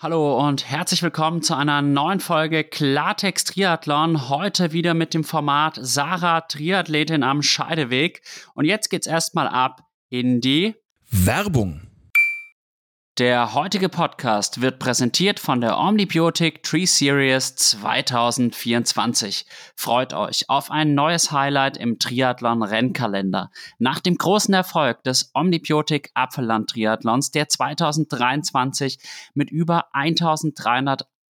Hallo und herzlich willkommen zu einer neuen Folge Klartext Triathlon. Heute wieder mit dem Format Sarah Triathletin am Scheideweg. Und jetzt geht's erstmal ab in die Werbung. Der heutige Podcast wird präsentiert von der Omnibiotic Tree Series 2024. Freut euch auf ein neues Highlight im Triathlon Rennkalender. Nach dem großen Erfolg des Omnibiotic Apfelland Triathlons, der 2023 mit über 1300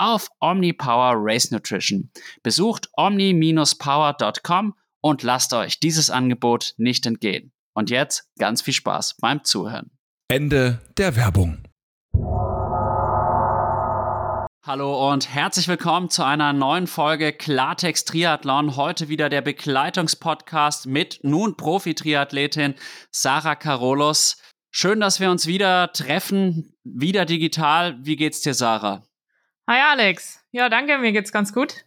auf OmniPower Race Nutrition. Besucht omni-power.com und lasst euch dieses Angebot nicht entgehen. Und jetzt ganz viel Spaß beim Zuhören. Ende der Werbung. Hallo und herzlich willkommen zu einer neuen Folge Klartext Triathlon. Heute wieder der Begleitungspodcast mit nun Profi-Triathletin Sarah Carolos. Schön, dass wir uns wieder treffen, wieder digital. Wie geht's dir, Sarah? Hi Alex. Ja, danke, mir geht's ganz gut.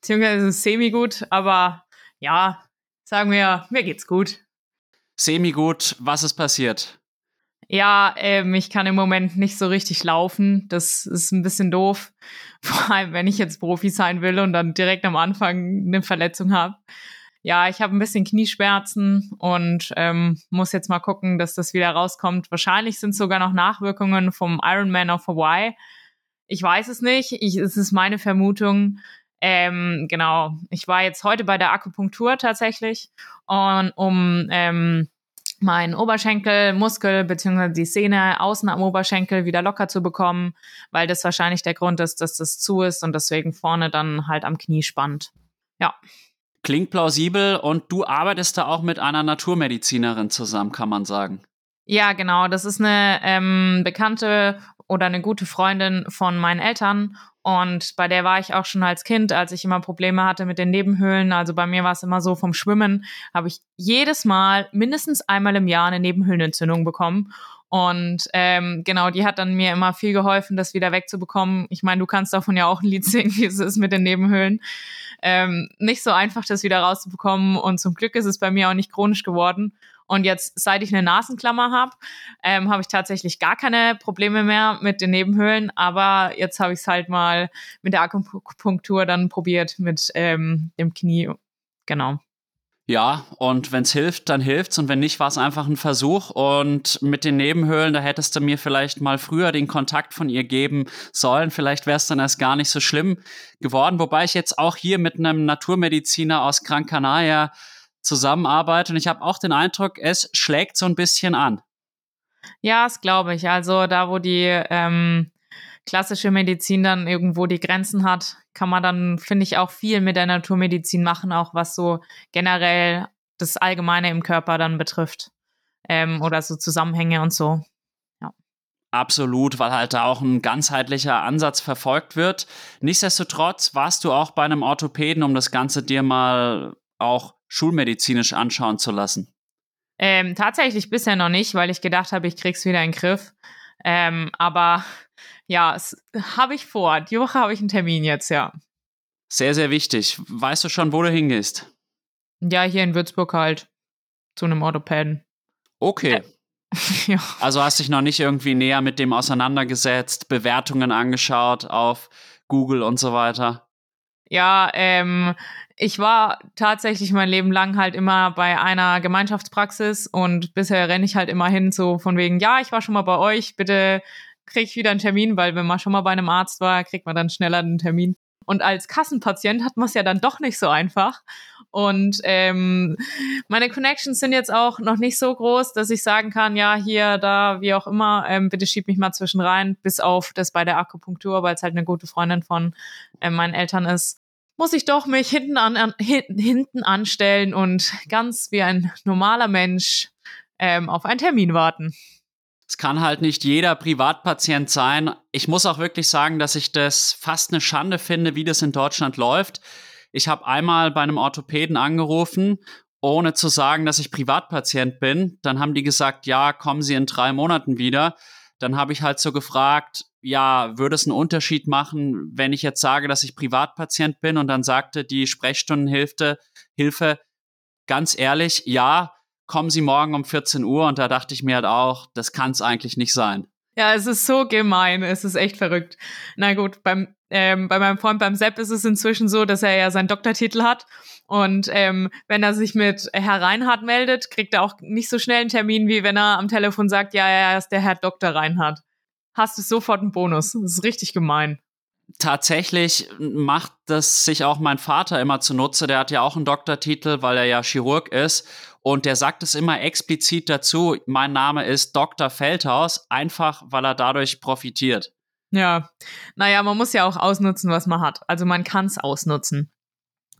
Beziehungsweise semi-gut, aber ja, sagen wir, mir geht's gut. Semi-gut, was ist passiert? Ja, ähm, ich kann im Moment nicht so richtig laufen. Das ist ein bisschen doof. Vor allem, wenn ich jetzt Profi sein will und dann direkt am Anfang eine Verletzung habe. Ja, ich habe ein bisschen Knieschmerzen und ähm, muss jetzt mal gucken, dass das wieder rauskommt. Wahrscheinlich sind sogar noch Nachwirkungen vom Ironman auf Hawaii. Ich weiß es nicht. Ich, es ist meine Vermutung. Ähm, genau. Ich war jetzt heute bei der Akupunktur tatsächlich und um ähm, meinen Oberschenkel, Muskel beziehungsweise die Sehne außen am Oberschenkel wieder locker zu bekommen, weil das wahrscheinlich der Grund ist, dass das zu ist und deswegen vorne dann halt am Knie spannt. Ja. Klingt plausibel und du arbeitest da auch mit einer Naturmedizinerin zusammen, kann man sagen. Ja, genau. Das ist eine ähm, bekannte oder eine gute Freundin von meinen Eltern. Und bei der war ich auch schon als Kind, als ich immer Probleme hatte mit den Nebenhöhlen. Also bei mir war es immer so, vom Schwimmen habe ich jedes Mal mindestens einmal im Jahr eine Nebenhöhlenentzündung bekommen. Und ähm, genau, die hat dann mir immer viel geholfen, das wieder wegzubekommen. Ich meine, du kannst davon ja auch ein Lied singen, wie es ist mit den Nebenhöhlen. Ähm, nicht so einfach, das wieder rauszubekommen. Und zum Glück ist es bei mir auch nicht chronisch geworden. Und jetzt, seit ich eine Nasenklammer habe, ähm, habe ich tatsächlich gar keine Probleme mehr mit den Nebenhöhlen. Aber jetzt habe ich es halt mal mit der Akupunktur dann probiert mit ähm, dem Knie. Genau. Ja, und wenn es hilft, dann hilft's und wenn nicht, war es einfach ein Versuch und mit den Nebenhöhlen, da hättest du mir vielleicht mal früher den Kontakt von ihr geben sollen, vielleicht wäre es dann erst gar nicht so schlimm geworden, wobei ich jetzt auch hier mit einem Naturmediziner aus Gran Canaria zusammenarbeite und ich habe auch den Eindruck, es schlägt so ein bisschen an. Ja, das glaube ich. Also da, wo die ähm, klassische Medizin dann irgendwo die Grenzen hat, kann man dann, finde ich, auch viel mit der Naturmedizin machen, auch was so generell das Allgemeine im Körper dann betrifft. Ähm, oder so Zusammenhänge und so. Ja. Absolut, weil halt da auch ein ganzheitlicher Ansatz verfolgt wird. Nichtsdestotrotz warst du auch bei einem Orthopäden, um das Ganze dir mal auch schulmedizinisch anschauen zu lassen? Ähm, tatsächlich bisher noch nicht, weil ich gedacht habe, ich krieg's wieder in den Griff. Ähm, aber ja, habe ich vor. Die Woche habe ich einen Termin jetzt, ja. Sehr, sehr wichtig. Weißt du schon, wo du hingehst? Ja, hier in Würzburg halt. Zu einem Orthopäden. Okay. ja. Also hast dich noch nicht irgendwie näher mit dem auseinandergesetzt, Bewertungen angeschaut auf Google und so weiter. Ja, ähm, ich war tatsächlich mein Leben lang halt immer bei einer Gemeinschaftspraxis und bisher renne ich halt immer hin, so von wegen, ja, ich war schon mal bei euch, bitte krieg ich wieder einen Termin, weil wenn man schon mal bei einem Arzt war, kriegt man dann schneller einen Termin. Und als Kassenpatient hat man es ja dann doch nicht so einfach. Und ähm, meine Connections sind jetzt auch noch nicht so groß, dass ich sagen kann, ja, hier, da, wie auch immer, ähm, bitte schieb mich mal zwischen rein, bis auf das bei der Akupunktur, weil es halt eine gute Freundin von äh, meinen Eltern ist. Muss ich doch mich hinten, an, an hinten anstellen und ganz wie ein normaler Mensch ähm, auf einen Termin warten. Es kann halt nicht jeder Privatpatient sein. Ich muss auch wirklich sagen, dass ich das fast eine Schande finde, wie das in Deutschland läuft. Ich habe einmal bei einem Orthopäden angerufen, ohne zu sagen, dass ich Privatpatient bin. Dann haben die gesagt, ja, kommen Sie in drei Monaten wieder. Dann habe ich halt so gefragt, ja, würde es einen Unterschied machen, wenn ich jetzt sage, dass ich Privatpatient bin? Und dann sagte die Sprechstundenhilfe, Hilfe, ganz ehrlich, ja, kommen Sie morgen um 14 Uhr und da dachte ich mir halt auch, das kann es eigentlich nicht sein. Ja, es ist so gemein, es ist echt verrückt. Na gut, beim, ähm, bei meinem Freund beim Sepp ist es inzwischen so, dass er ja seinen Doktortitel hat und ähm, wenn er sich mit Herr Reinhardt meldet, kriegt er auch nicht so schnell einen Termin, wie wenn er am Telefon sagt, ja, er ist der Herr Dr. Reinhardt. Hast du sofort einen Bonus. Das ist richtig gemein tatsächlich macht das sich auch mein Vater immer zunutze. Der hat ja auch einen Doktortitel, weil er ja Chirurg ist. Und der sagt es immer explizit dazu, mein Name ist Dr. Feldhaus, einfach weil er dadurch profitiert. Ja, naja, man muss ja auch ausnutzen, was man hat. Also man kann es ausnutzen.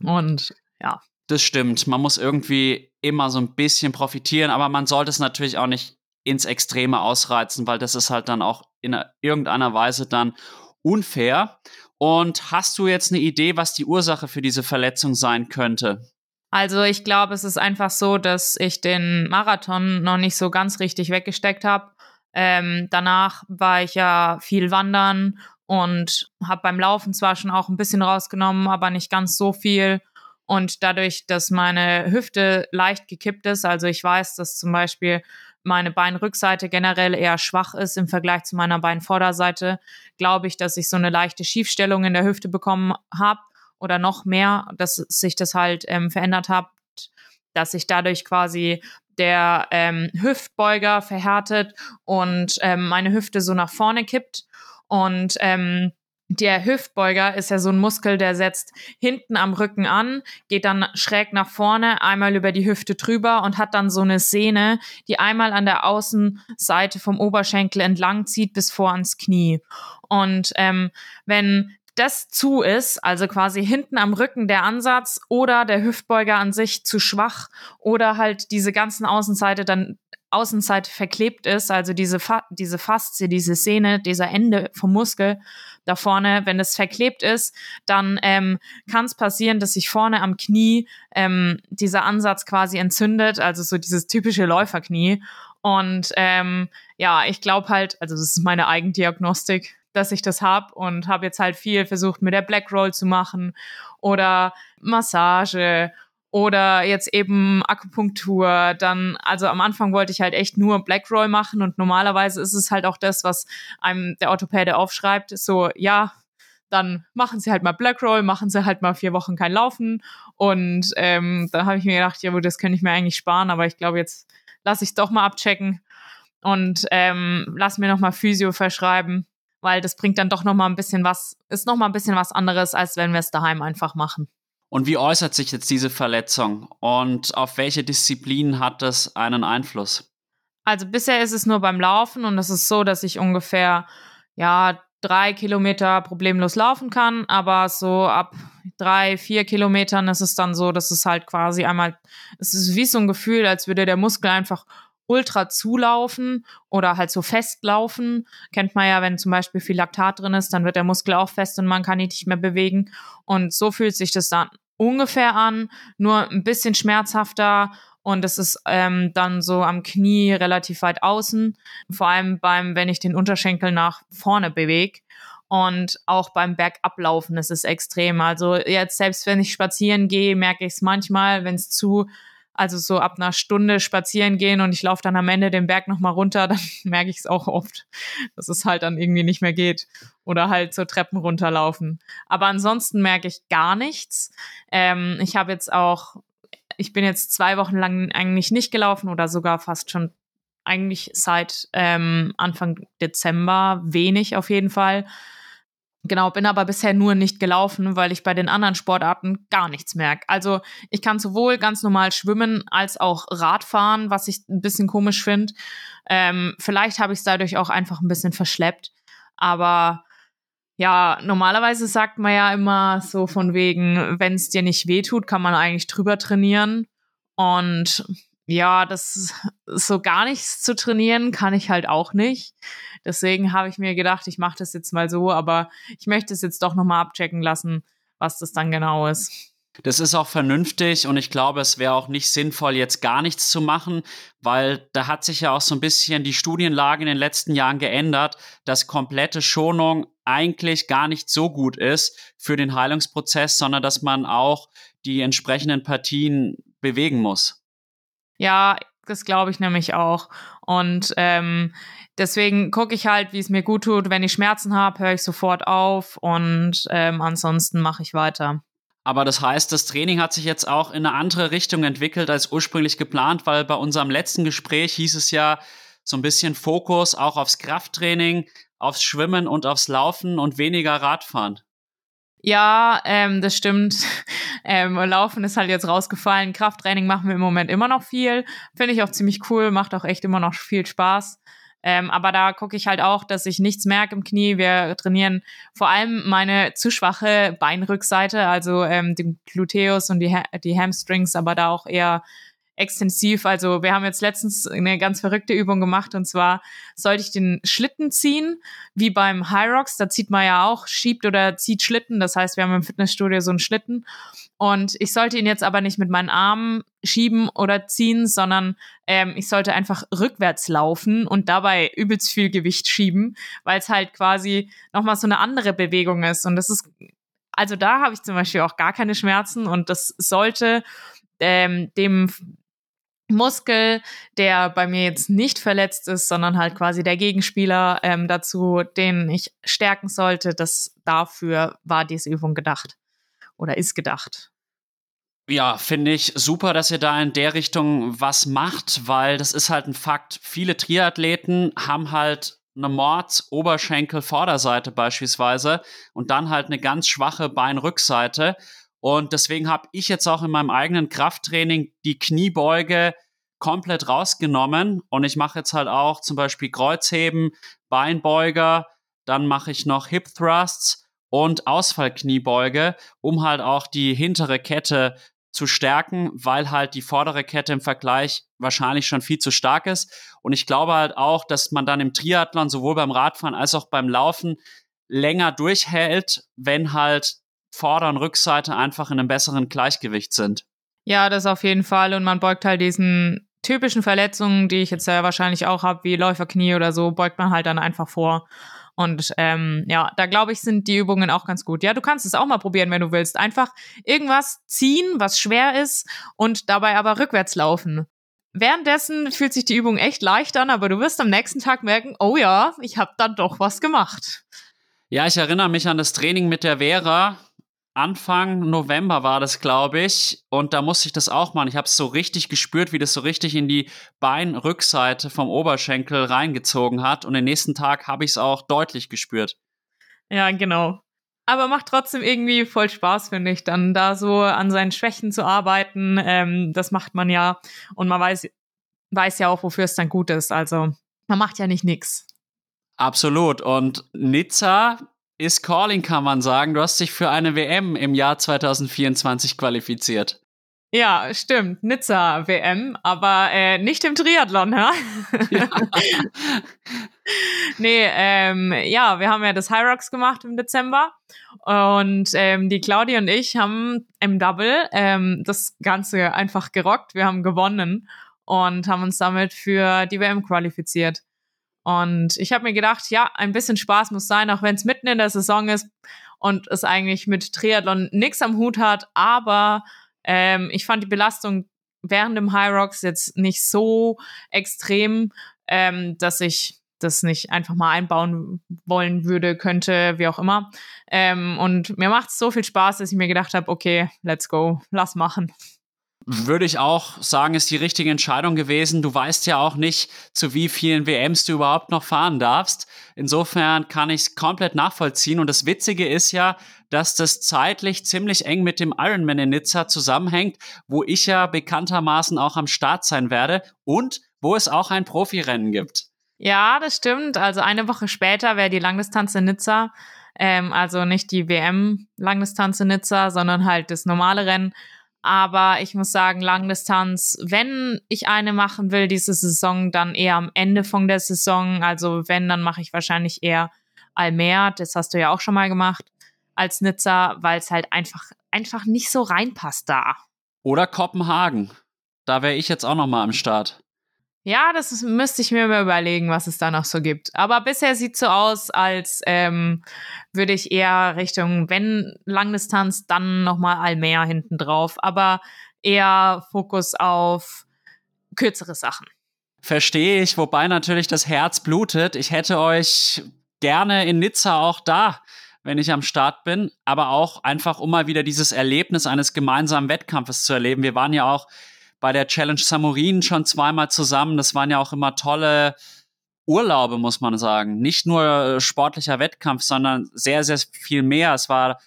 Und ja. Das stimmt. Man muss irgendwie immer so ein bisschen profitieren, aber man sollte es natürlich auch nicht ins Extreme ausreizen, weil das ist halt dann auch in irgendeiner Weise dann unfair. Und hast du jetzt eine Idee, was die Ursache für diese Verletzung sein könnte? Also ich glaube, es ist einfach so, dass ich den Marathon noch nicht so ganz richtig weggesteckt habe. Ähm, danach war ich ja viel wandern und habe beim Laufen zwar schon auch ein bisschen rausgenommen, aber nicht ganz so viel. Und dadurch, dass meine Hüfte leicht gekippt ist, also ich weiß, dass zum Beispiel meine Beinrückseite generell eher schwach ist im Vergleich zu meiner Beinvorderseite, glaube ich, dass ich so eine leichte Schiefstellung in der Hüfte bekommen habe oder noch mehr, dass sich das halt ähm, verändert hat, dass sich dadurch quasi der ähm, Hüftbeuger verhärtet und ähm, meine Hüfte so nach vorne kippt und ähm, der Hüftbeuger ist ja so ein Muskel, der setzt hinten am Rücken an, geht dann schräg nach vorne, einmal über die Hüfte drüber und hat dann so eine Sehne, die einmal an der Außenseite vom Oberschenkel entlang zieht bis vor ans Knie. Und ähm, wenn das zu ist, also quasi hinten am Rücken der Ansatz oder der Hüftbeuger an sich zu schwach oder halt diese ganzen Außenseite dann Außenseite verklebt ist, also diese, Fa diese Faszie, diese Sehne, dieser Ende vom Muskel da vorne, wenn es verklebt ist, dann ähm, kann es passieren, dass sich vorne am Knie ähm, dieser Ansatz quasi entzündet, also so dieses typische Läuferknie. Und ähm, ja, ich glaube halt, also das ist meine Eigendiagnostik, dass ich das habe und habe jetzt halt viel versucht, mit der Black Roll zu machen oder Massage oder jetzt eben Akupunktur. Dann, also am Anfang wollte ich halt echt nur Black Roll machen und normalerweise ist es halt auch das, was einem der Orthopäde aufschreibt. So, ja, dann machen sie halt mal Black Roll, machen sie halt mal vier Wochen kein Laufen. Und ähm, da habe ich mir gedacht, ja, das könnte ich mir eigentlich sparen, aber ich glaube, jetzt lasse ich es doch mal abchecken und ähm, lass mir nochmal Physio verschreiben, weil das bringt dann doch nochmal ein bisschen was, ist nochmal ein bisschen was anderes, als wenn wir es daheim einfach machen. Und wie äußert sich jetzt diese Verletzung und auf welche Disziplinen hat das einen Einfluss? Also bisher ist es nur beim Laufen und es ist so, dass ich ungefähr ja drei Kilometer problemlos laufen kann, aber so ab drei, vier Kilometern ist es dann so, dass es halt quasi einmal, es ist wie so ein Gefühl, als würde der Muskel einfach ultra zulaufen oder halt so festlaufen. Kennt man ja, wenn zum Beispiel viel Laktat drin ist, dann wird der Muskel auch fest und man kann ihn nicht mehr bewegen. Und so fühlt sich das dann ungefähr an, nur ein bisschen schmerzhafter und es ist ähm, dann so am Knie relativ weit außen, vor allem beim, wenn ich den Unterschenkel nach vorne bewege. Und auch beim Bergablaufen ist es extrem. Also jetzt selbst wenn ich spazieren gehe, merke ich es manchmal, wenn es zu also so ab einer Stunde spazieren gehen und ich laufe dann am Ende den Berg nochmal runter, dann merke ich es auch oft, dass es halt dann irgendwie nicht mehr geht. Oder halt so Treppen runterlaufen. Aber ansonsten merke ich gar nichts. Ähm, ich habe jetzt auch, ich bin jetzt zwei Wochen lang eigentlich nicht gelaufen oder sogar fast schon eigentlich seit ähm, Anfang Dezember wenig auf jeden Fall. Genau, bin aber bisher nur nicht gelaufen, weil ich bei den anderen Sportarten gar nichts merke. Also ich kann sowohl ganz normal schwimmen als auch Radfahren, was ich ein bisschen komisch finde. Ähm, vielleicht habe ich es dadurch auch einfach ein bisschen verschleppt. Aber ja, normalerweise sagt man ja immer so von wegen, wenn es dir nicht wehtut, kann man eigentlich drüber trainieren. Und ja, das so gar nichts zu trainieren kann ich halt auch nicht. Deswegen habe ich mir gedacht, ich mache das jetzt mal so, aber ich möchte es jetzt doch nochmal abchecken lassen, was das dann genau ist. Das ist auch vernünftig und ich glaube, es wäre auch nicht sinnvoll, jetzt gar nichts zu machen, weil da hat sich ja auch so ein bisschen die Studienlage in den letzten Jahren geändert, dass komplette Schonung eigentlich gar nicht so gut ist für den Heilungsprozess, sondern dass man auch die entsprechenden Partien bewegen muss. Ja, das glaube ich nämlich auch. Und ähm, deswegen gucke ich halt, wie es mir gut tut. Wenn ich Schmerzen habe, höre ich sofort auf und ähm, ansonsten mache ich weiter. Aber das heißt, das Training hat sich jetzt auch in eine andere Richtung entwickelt als ursprünglich geplant, weil bei unserem letzten Gespräch hieß es ja so ein bisschen Fokus auch aufs Krafttraining, aufs Schwimmen und aufs Laufen und weniger Radfahren. Ja, ähm, das stimmt. Ähm, Laufen ist halt jetzt rausgefallen. Krafttraining machen wir im Moment immer noch viel. Finde ich auch ziemlich cool, macht auch echt immer noch viel Spaß. Ähm, aber da gucke ich halt auch, dass ich nichts merke im Knie. Wir trainieren vor allem meine zu schwache Beinrückseite, also ähm, den Gluteus und die, ha die Hamstrings, aber da auch eher extensiv. Also wir haben jetzt letztens eine ganz verrückte Übung gemacht und zwar sollte ich den Schlitten ziehen, wie beim High Rocks. Da zieht man ja auch, schiebt oder zieht Schlitten. Das heißt, wir haben im Fitnessstudio so einen Schlitten und ich sollte ihn jetzt aber nicht mit meinen Armen schieben oder ziehen, sondern ähm, ich sollte einfach rückwärts laufen und dabei übelst viel Gewicht schieben, weil es halt quasi nochmal so eine andere Bewegung ist. Und das ist, also da habe ich zum Beispiel auch gar keine Schmerzen und das sollte ähm, dem Muskel, der bei mir jetzt nicht verletzt ist, sondern halt quasi der Gegenspieler ähm, dazu, den ich stärken sollte, das dafür war diese Übung gedacht oder ist gedacht. Ja, finde ich super, dass ihr da in der Richtung was macht, weil das ist halt ein Fakt. Viele Triathleten haben halt eine Mords-Oberschenkel-Vorderseite beispielsweise und dann halt eine ganz schwache Beinrückseite. Und deswegen habe ich jetzt auch in meinem eigenen Krafttraining die Kniebeuge komplett rausgenommen und ich mache jetzt halt auch zum Beispiel Kreuzheben, Beinbeuger, dann mache ich noch Hip Thrusts und Ausfallkniebeuge, um halt auch die hintere Kette zu stärken, weil halt die vordere Kette im Vergleich wahrscheinlich schon viel zu stark ist. Und ich glaube halt auch, dass man dann im Triathlon sowohl beim Radfahren als auch beim Laufen länger durchhält, wenn halt Vorder- und Rückseite einfach in einem besseren Gleichgewicht sind. Ja, das auf jeden Fall. Und man beugt halt diesen typischen Verletzungen, die ich jetzt ja wahrscheinlich auch habe, wie Läuferknie oder so, beugt man halt dann einfach vor. Und ähm, ja, da glaube ich, sind die Übungen auch ganz gut. Ja, du kannst es auch mal probieren, wenn du willst. Einfach irgendwas ziehen, was schwer ist und dabei aber rückwärts laufen. Währenddessen fühlt sich die Übung echt leicht an, aber du wirst am nächsten Tag merken, oh ja, ich habe dann doch was gemacht. Ja, ich erinnere mich an das Training mit der Vera. Anfang November war das, glaube ich. Und da musste ich das auch machen. Ich habe es so richtig gespürt, wie das so richtig in die Beinrückseite vom Oberschenkel reingezogen hat. Und den nächsten Tag habe ich es auch deutlich gespürt. Ja, genau. Aber macht trotzdem irgendwie voll Spaß, finde ich, dann da so an seinen Schwächen zu arbeiten. Ähm, das macht man ja. Und man weiß, weiß ja auch, wofür es dann gut ist. Also man macht ja nicht nix. Absolut. Und Nizza ist Calling, kann man sagen. Du hast dich für eine WM im Jahr 2024 qualifiziert. Ja, stimmt. Nizza WM, aber äh, nicht im Triathlon, hä? Ja. nee, ähm, ja, wir haben ja das High Rocks gemacht im Dezember und ähm, die Claudia und ich haben im Double ähm, das Ganze einfach gerockt. Wir haben gewonnen und haben uns damit für die WM qualifiziert. Und ich habe mir gedacht, ja, ein bisschen Spaß muss sein, auch wenn es mitten in der Saison ist und es eigentlich mit Triathlon nichts am Hut hat. Aber ähm, ich fand die Belastung während dem High Rocks jetzt nicht so extrem, ähm, dass ich das nicht einfach mal einbauen wollen würde, könnte, wie auch immer. Ähm, und mir macht es so viel Spaß, dass ich mir gedacht habe, okay, let's go, lass machen. Würde ich auch sagen, ist die richtige Entscheidung gewesen. Du weißt ja auch nicht, zu wie vielen WMs du überhaupt noch fahren darfst. Insofern kann ich es komplett nachvollziehen. Und das Witzige ist ja, dass das zeitlich ziemlich eng mit dem Ironman in Nizza zusammenhängt, wo ich ja bekanntermaßen auch am Start sein werde und wo es auch ein Profirennen gibt. Ja, das stimmt. Also eine Woche später wäre die Langdistanz in Nizza. Ähm, also nicht die WM-Langdistanz in Nizza, sondern halt das normale Rennen. Aber ich muss sagen, Langdistanz, wenn ich eine machen will diese Saison, dann eher am Ende von der Saison. Also wenn, dann mache ich wahrscheinlich eher Almer, das hast du ja auch schon mal gemacht, als Nizza, weil es halt einfach, einfach nicht so reinpasst da. Oder Kopenhagen. Da wäre ich jetzt auch noch mal am Start. Ja, das müsste ich mir mal überlegen, was es da noch so gibt. Aber bisher sieht so aus, als ähm, würde ich eher Richtung, wenn Langdistanz, dann nochmal Almer hinten drauf. Aber eher Fokus auf kürzere Sachen. Verstehe ich, wobei natürlich das Herz blutet. Ich hätte euch gerne in Nizza auch da, wenn ich am Start bin, aber auch einfach, um mal wieder dieses Erlebnis eines gemeinsamen Wettkampfes zu erleben. Wir waren ja auch bei der Challenge Samurin schon zweimal zusammen. Das waren ja auch immer tolle Urlaube, muss man sagen. Nicht nur äh, sportlicher Wettkampf, sondern sehr, sehr viel mehr. Es war,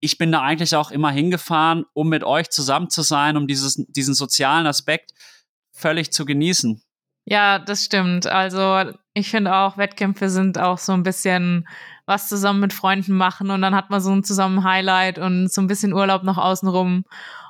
ich bin da eigentlich auch immer hingefahren, um mit euch zusammen zu sein, um dieses, diesen sozialen Aspekt völlig zu genießen. Ja, das stimmt. Also ich finde auch, Wettkämpfe sind auch so ein bisschen was zusammen mit Freunden machen und dann hat man so ein zusammen Highlight und so ein bisschen Urlaub noch außenrum.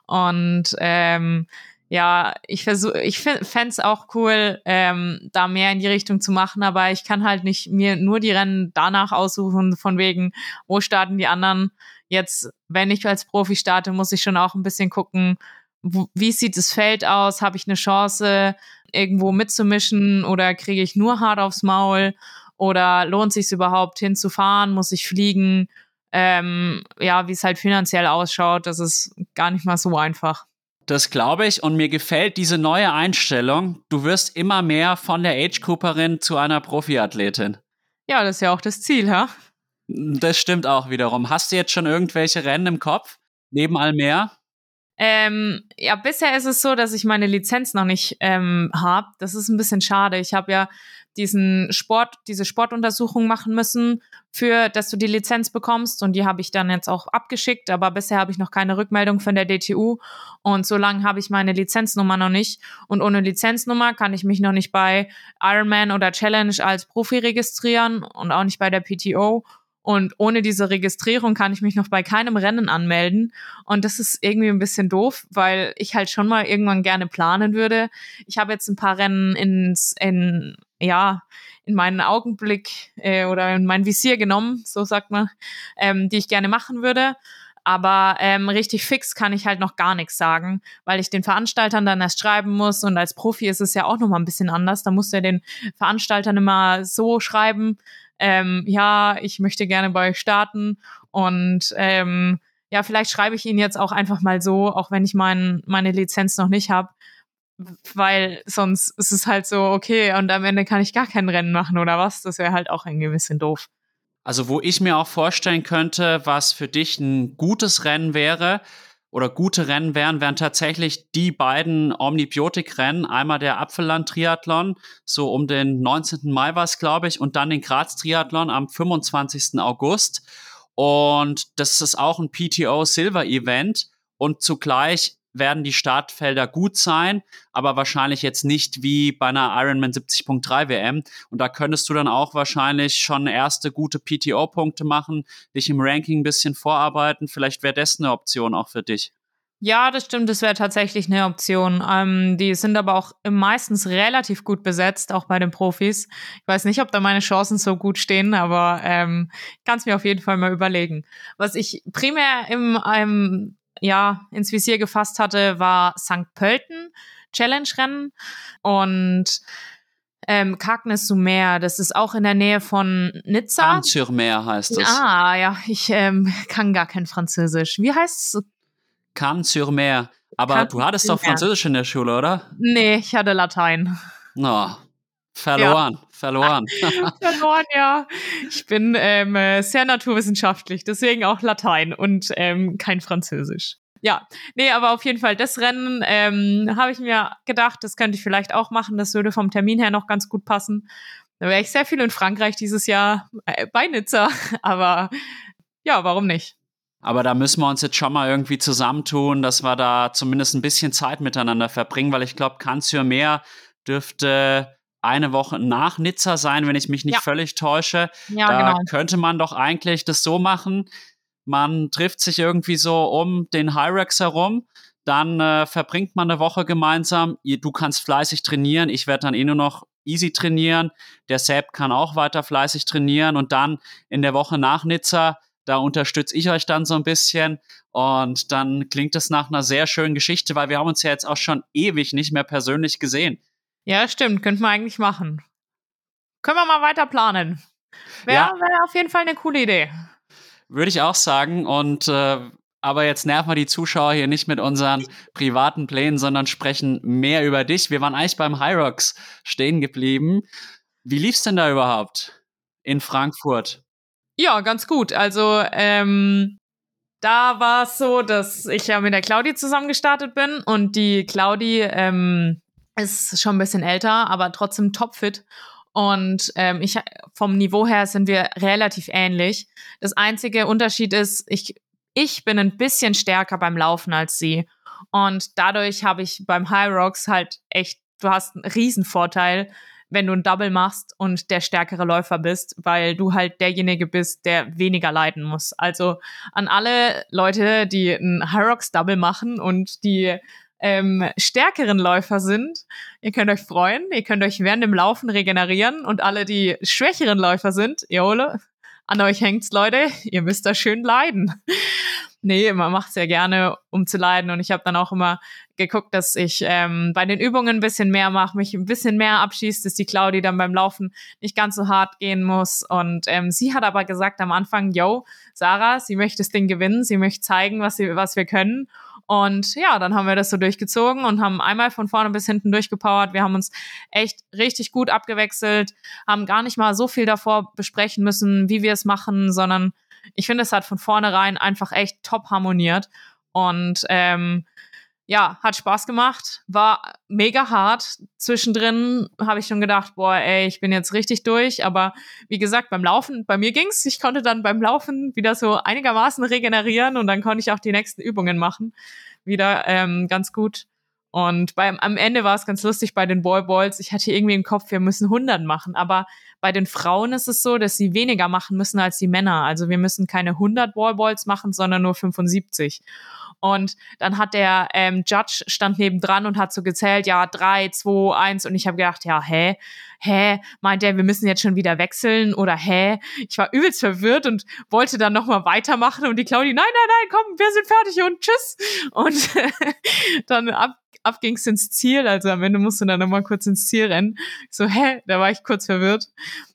Und ähm, ja, ich versuche, ich fände es auch cool, ähm, da mehr in die Richtung zu machen, aber ich kann halt nicht mir nur die Rennen danach aussuchen, von wegen, wo starten die anderen. Jetzt, wenn ich als Profi starte, muss ich schon auch ein bisschen gucken, wie sieht das Feld aus? Habe ich eine Chance, irgendwo mitzumischen oder kriege ich nur hart aufs Maul? Oder lohnt sich überhaupt hinzufahren? Muss ich fliegen? Ähm, ja, wie es halt finanziell ausschaut, das ist gar nicht mal so einfach. Das glaube ich und mir gefällt diese neue Einstellung. Du wirst immer mehr von der Age-Cooperin zu einer Profiathletin. Ja, das ist ja auch das Ziel, ha? Das stimmt auch wiederum. Hast du jetzt schon irgendwelche Rennen im Kopf? Neben Almer? Ähm, ja, bisher ist es so, dass ich meine Lizenz noch nicht ähm, habe. Das ist ein bisschen schade. Ich habe ja diesen Sport, diese Sportuntersuchung machen müssen, für dass du die Lizenz bekommst. Und die habe ich dann jetzt auch abgeschickt, aber bisher habe ich noch keine Rückmeldung von der DTU. Und so lange habe ich meine Lizenznummer noch nicht. Und ohne Lizenznummer kann ich mich noch nicht bei Ironman oder Challenge als Profi registrieren und auch nicht bei der PTO. Und ohne diese Registrierung kann ich mich noch bei keinem Rennen anmelden. Und das ist irgendwie ein bisschen doof, weil ich halt schon mal irgendwann gerne planen würde. Ich habe jetzt ein paar Rennen ins, in, ja, in meinen Augenblick äh, oder in mein Visier genommen, so sagt man, ähm, die ich gerne machen würde. Aber ähm, richtig fix kann ich halt noch gar nichts sagen, weil ich den Veranstaltern dann erst schreiben muss. Und als Profi ist es ja auch noch mal ein bisschen anders. Da musst du ja den Veranstaltern immer so schreiben, ähm, ja, ich möchte gerne bei euch starten und ähm, ja, vielleicht schreibe ich ihn jetzt auch einfach mal so, auch wenn ich mein, meine Lizenz noch nicht habe, weil sonst ist es halt so, okay, und am Ende kann ich gar kein Rennen machen oder was? Das wäre halt auch ein bisschen doof. Also, wo ich mir auch vorstellen könnte, was für dich ein gutes Rennen wäre, oder gute Rennen wären, wären tatsächlich die beiden Omnibiotik-Rennen. Einmal der Apfelland-Triathlon, so um den 19. Mai war es, glaube ich, und dann den Graz-Triathlon am 25. August. Und das ist auch ein PTO Silver Event und zugleich werden die Startfelder gut sein, aber wahrscheinlich jetzt nicht wie bei einer Ironman 70.3 WM. Und da könntest du dann auch wahrscheinlich schon erste gute PTO-Punkte machen, dich im Ranking ein bisschen vorarbeiten. Vielleicht wäre das eine Option auch für dich. Ja, das stimmt, das wäre tatsächlich eine Option. Ähm, die sind aber auch meistens relativ gut besetzt, auch bei den Profis. Ich weiß nicht, ob da meine Chancen so gut stehen, aber ähm, kann es mir auf jeden Fall mal überlegen. Was ich primär im, im ja, ins Visier gefasst hatte, war St. Pölten Challenge-Rennen. Und Ähm, Cagnes sur Mer, das ist auch in der Nähe von Nizza. Cannes-sur-Mer heißt es. Ah, ja, ich ähm, kann gar kein Französisch. Wie heißt es? Cannes-sur-Mer. Aber Cannes du hattest doch sur Mer. Französisch in der Schule, oder? Nee, ich hatte Latein. Oh, verloren, verloren. Verloren, ja. Ich bin ähm, äh, sehr naturwissenschaftlich, deswegen auch Latein und ähm, kein Französisch. Ja, nee, aber auf jeden Fall, das Rennen ähm, habe ich mir gedacht, das könnte ich vielleicht auch machen. Das würde vom Termin her noch ganz gut passen. Da wäre ich sehr viel in Frankreich dieses Jahr äh, bei Nizza. Aber ja, warum nicht? Aber da müssen wir uns jetzt schon mal irgendwie zusammentun, dass wir da zumindest ein bisschen Zeit miteinander verbringen, weil ich glaube, Cannes-sur-Mer dürfte eine Woche nach Nizza sein, wenn ich mich nicht Ja. völlig täusche. Ja, da genau. könnte man doch eigentlich das so machen. Man trifft sich irgendwie so um den Hyrex herum, dann äh, verbringt man eine Woche gemeinsam. Du kannst fleißig trainieren, ich werde dann eh nur noch easy trainieren. Der Sepp kann auch weiter fleißig trainieren und dann in der Woche nach Nizza, da unterstütze ich euch dann so ein bisschen und dann klingt es nach einer sehr schönen Geschichte, weil wir haben uns ja jetzt auch schon ewig nicht mehr persönlich gesehen. Ja, stimmt, könnte man eigentlich machen. Können wir mal weiter planen. Wäre Ja. wär auf jeden Fall eine coole Idee. Würde ich auch sagen. Und äh, aber jetzt nerven wir die Zuschauer hier nicht mit unseren privaten Plänen, sondern sprechen mehr über dich. Wir waren eigentlich beim Hyrox stehen geblieben. Wie lief's denn da überhaupt in Frankfurt? Ja, ganz gut. Also, ähm, da war es so, dass ich ja mit der Claudi zusammen gestartet bin und die Claudi ähm, ist schon ein bisschen älter, aber trotzdem topfit. Und ähm, ich vom Niveau her sind wir relativ ähnlich. Das einzige Unterschied ist, ich, ich bin ein bisschen stärker beim Laufen als sie. Und dadurch habe ich beim High Rocks halt echt, du hast einen Riesenvorteil, wenn du ein Double machst und der stärkere Läufer bist, weil du halt derjenige bist, der weniger leiden muss. Also an alle Leute, die ein High Rocks Double machen und die ähm, stärkeren Läufer sind, ihr könnt euch freuen, ihr könnt euch während dem Laufen regenerieren und alle, die schwächeren Läufer sind, Jole, an euch hängt's, Leute, ihr müsst da schön leiden. Nee, man macht's ja gerne, um zu leiden. Und ich habe dann auch immer geguckt, dass ich ähm, bei den Übungen ein bisschen mehr mache, mich ein bisschen mehr abschießt, dass die Claudi dann beim Laufen nicht ganz so hart gehen muss. Und ähm, sie hat aber gesagt am Anfang, yo, Sarah, sie möchte das Ding gewinnen, sie möchte zeigen, was, sie, was wir können. Und ja, dann haben wir das so durchgezogen und haben einmal von vorne bis hinten durchgepowert. Wir haben uns echt richtig gut abgewechselt, haben gar nicht mal so viel davor besprechen müssen, wie wir es machen, sondern ich finde, es hat von vornherein einfach echt top harmoniert. Und ähm, ja, hat Spaß gemacht, war mega hart. Zwischendrin habe ich schon gedacht, boah, ey, ich bin jetzt richtig durch. Aber wie gesagt, beim Laufen, bei mir ging's. Ich konnte dann beim Laufen wieder so einigermaßen regenerieren und dann konnte ich auch die nächsten Übungen machen. Wieder ähm, ganz gut. Und beim, am Ende war es ganz lustig bei den Ballballs. Ich hatte irgendwie im Kopf, wir müssen 100 machen. Aber bei den Frauen ist es so, dass sie weniger machen müssen als die Männer. Also wir müssen keine 100 Ballballs machen, sondern nur 75. Und dann hat der ähm, Judge stand nebendran und hat so gezählt, ja, drei, zwei, eins. Und ich habe gedacht, ja, hä? Hä? Meint er, wir müssen jetzt schon wieder wechseln? Oder hä? Ich war übelst verwirrt und wollte dann nochmal weitermachen. Und die Claudi, nein, nein, nein, komm, wir sind fertig und tschüss. Und dann ab, ab ging's ins Ziel. Also am Ende musste dann nochmal kurz ins Ziel rennen. So, hä? Da war ich kurz verwirrt.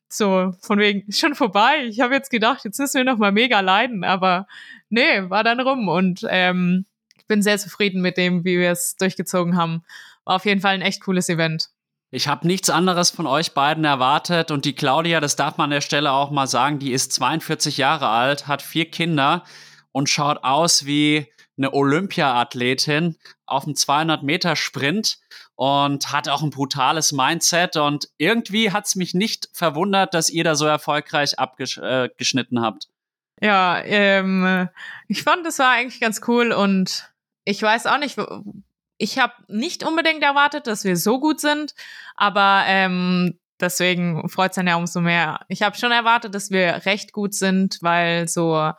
So, von wegen, schon vorbei. Ich habe jetzt gedacht, jetzt müssen wir noch mal mega leiden, aber nee, war dann rum. Und ähm, ich bin sehr zufrieden mit dem, wie wir es durchgezogen haben. War auf jeden Fall ein echt cooles Event. Ich habe nichts anderes von euch beiden erwartet und die Claudia, das darf man an der Stelle auch mal sagen, die ist 42 Jahre alt, hat vier Kinder und schaut aus wie eine Olympiaathletin auf einem 200 Meter Sprint und hat auch ein brutales Mindset und irgendwie hat es mich nicht verwundert, dass ihr da so erfolgreich abgeschnitten habt. Ja, ähm, ich fand, das war eigentlich ganz cool und ich weiß auch nicht, ich habe nicht unbedingt erwartet, dass wir so gut sind, aber ähm, deswegen freut es dann ja umso mehr. Ich habe schon erwartet, dass wir recht gut sind, weil so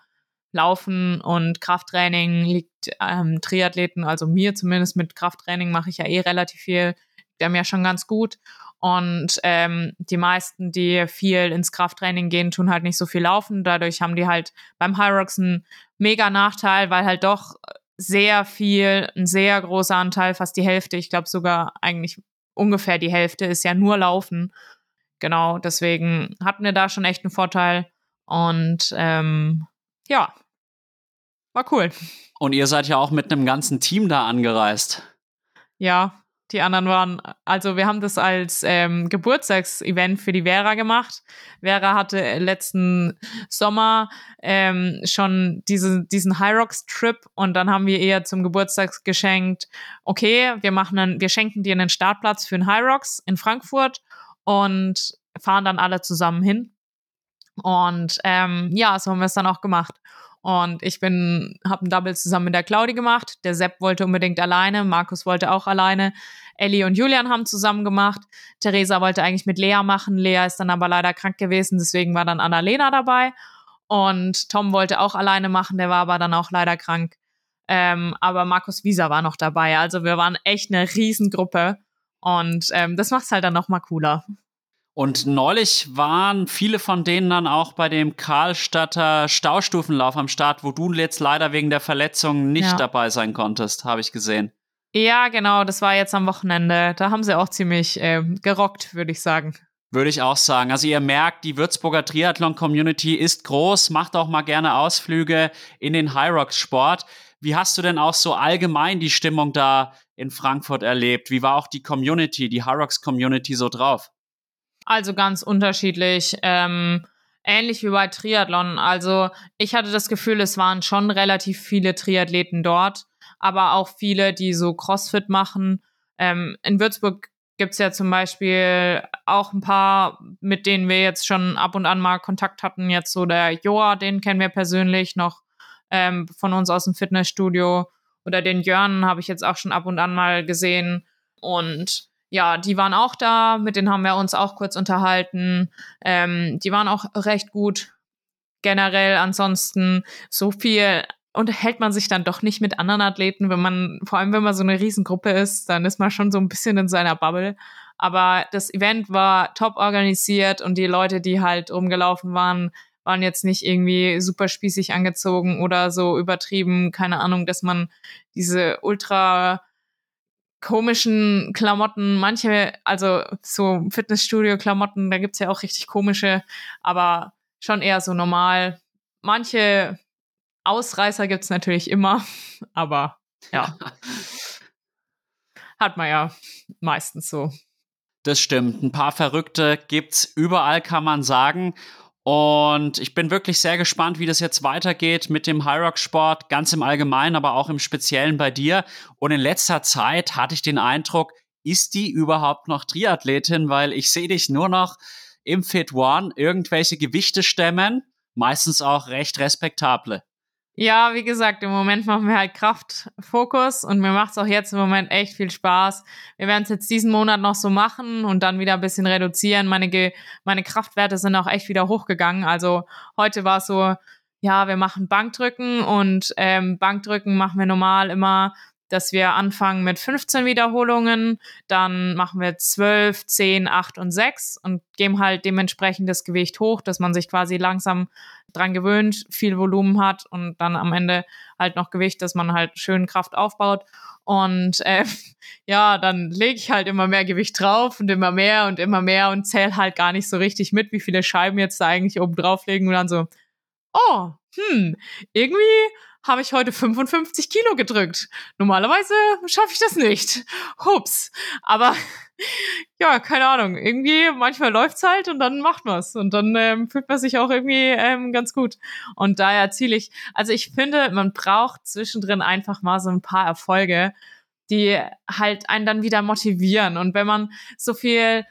Laufen und Krafttraining liegt ähm, Triathleten, also mir zumindest mit Krafttraining mache ich ja eh relativ viel, der mir schon ganz gut. Und ähm, die meisten, die viel ins Krafttraining gehen, tun halt nicht so viel laufen. Dadurch haben die halt beim Rocks einen mega Nachteil, weil halt doch sehr viel, ein sehr großer Anteil, fast die Hälfte, ich glaube sogar eigentlich ungefähr die Hälfte ist ja nur Laufen. Genau, deswegen hatten wir da schon echt einen Vorteil. Und ähm, ja, war cool. Und ihr seid ja auch mit einem ganzen Team da angereist. Ja, die anderen waren, also wir haben das als ähm, Geburtstagsevent für die Vera gemacht. Vera hatte letzten Sommer ähm, schon diese, diesen High Rocks Trip und dann haben wir eher zum Geburtstag geschenkt, okay, wir machen einen, wir schenken dir einen Startplatz für einen High Rocks in Frankfurt und fahren dann alle zusammen hin. Und ähm, ja, so haben wir es dann auch gemacht. Und ich bin, habe ein Double zusammen mit der Claudi gemacht. Der Sepp wollte unbedingt alleine, Markus wollte auch alleine. Ellie und Julian haben zusammen gemacht. Theresa wollte eigentlich mit Lea machen. Lea ist dann aber leider krank gewesen, deswegen war dann Annalena dabei. Und Tom wollte auch alleine machen, der war aber dann auch leider krank. Ähm, aber Markus Wieser war noch dabei. Also wir waren echt eine Riesengruppe. Und ähm, das macht es halt dann nochmal cooler. Und neulich waren viele von denen dann auch bei dem Karlstadter Staustufenlauf am Start, wo du jetzt leider wegen der Verletzung nicht ja. dabei sein konntest, habe ich gesehen. Ja, genau, das war jetzt am Wochenende. Da haben sie auch ziemlich äh, gerockt, würde ich sagen. Würde ich auch sagen. Also ihr merkt, die Würzburger Triathlon-Community ist groß, macht auch mal gerne Ausflüge in den High-Rocks-Sport. Wie hast du denn auch so allgemein die Stimmung da in Frankfurt erlebt? Wie war auch die Community, die High-Rocks-Community so drauf? Also ganz unterschiedlich. Ähm, ähnlich wie bei Triathlon. Also ich hatte das Gefühl, es waren schon relativ viele Triathleten dort, aber auch viele, die so CrossFit machen. Ähm, in Würzburg gibt's ja zum Beispiel auch ein paar, mit denen wir jetzt schon ab und an mal Kontakt hatten. Jetzt so der Joa, den kennen wir persönlich noch ähm, von uns aus dem Fitnessstudio. Oder den Jörn habe ich jetzt auch schon ab und an mal gesehen. Und ja, die waren auch da, mit denen haben wir uns auch kurz unterhalten. Ähm, die waren auch recht gut generell. Ansonsten so viel unterhält man sich dann doch nicht mit anderen Athleten, wenn man, vor allem wenn man so eine Riesengruppe ist, dann ist man schon so ein bisschen in seiner Bubble. Aber das Event war top organisiert und die Leute, die halt rumgelaufen waren, waren jetzt nicht irgendwie super spießig angezogen oder so übertrieben, keine Ahnung, dass man diese ultra komischen Klamotten, manche, also so Fitnessstudio-Klamotten, da gibt's ja auch richtig komische, aber schon eher so normal. Manche Ausreißer gibt's natürlich immer, aber ja. Hat man ja meistens so. Das stimmt. Ein paar Verrückte gibt's überall, kann man sagen. Und ich bin wirklich sehr gespannt, wie das jetzt weitergeht mit dem High Rock Sport, ganz im Allgemeinen, aber auch im Speziellen bei dir. Und in letzter Zeit hatte ich den Eindruck, ist die überhaupt noch Triathletin? Weil ich sehe dich nur noch im Fit One irgendwelche Gewichte stemmen, meistens auch recht respektable. Ja, wie gesagt, im Moment machen wir halt Kraftfokus und mir macht es auch jetzt im Moment echt viel Spaß. Wir werden es jetzt diesen Monat noch so machen und dann wieder ein bisschen reduzieren. Meine, Ge meine Kraftwerte sind auch echt wieder hochgegangen. Also heute war es so, ja, wir machen Bankdrücken und ähm, Bankdrücken machen wir normal immer dass wir anfangen mit 15 Wiederholungen, dann machen wir 12, 10, 8 und 6 und geben halt dementsprechend das Gewicht hoch, dass man sich quasi langsam dran gewöhnt, viel Volumen hat und dann am Ende halt noch Gewicht, dass man halt schön Kraft aufbaut. Und äh, ja, dann lege ich halt immer mehr Gewicht drauf und immer mehr und immer mehr und zähle halt gar nicht so richtig mit, wie viele Scheiben jetzt da eigentlich oben drauf liegen und dann so, oh, hm, irgendwie habe ich heute 55 Kilo gedrückt. Normalerweise schaffe ich das nicht. Hups. Aber ja, keine Ahnung. Irgendwie, manchmal läuft's halt und dann macht man's. Und dann ähm, fühlt man sich auch irgendwie ähm, ganz gut. Und daher ziele ich, also ich finde, man braucht zwischendrin einfach mal so ein paar Erfolge, die halt einen dann wieder motivieren. Und wenn man so viel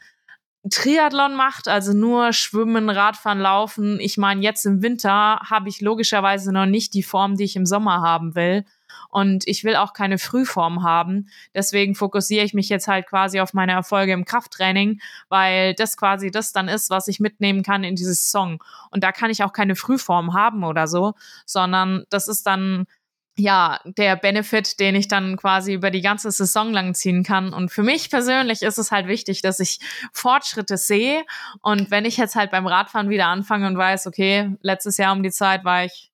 Triathlon macht, also nur Schwimmen, Radfahren, Laufen. Ich meine, jetzt im Winter habe ich logischerweise noch nicht die Form, die ich im Sommer haben will. Und ich will auch keine Frühform haben. Deswegen fokussiere ich mich jetzt halt quasi auf meine Erfolge im Krafttraining, weil das quasi das dann ist, was ich mitnehmen kann in dieses Song. Und da kann ich auch keine Frühform haben oder so, sondern das ist dann ja, der Benefit, den ich dann quasi über die ganze Saison lang ziehen kann. Und für mich persönlich ist es halt wichtig, dass ich Fortschritte sehe. Und wenn ich jetzt halt beim Radfahren wieder anfange und weiß, okay, letztes Jahr um die Zeit war ich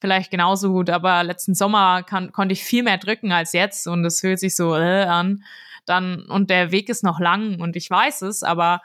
vielleicht genauso gut, aber letzten Sommer kann, konnte ich viel mehr drücken als jetzt und es fühlt sich so äh, an, dann, und der Weg ist noch lang und ich weiß es, aber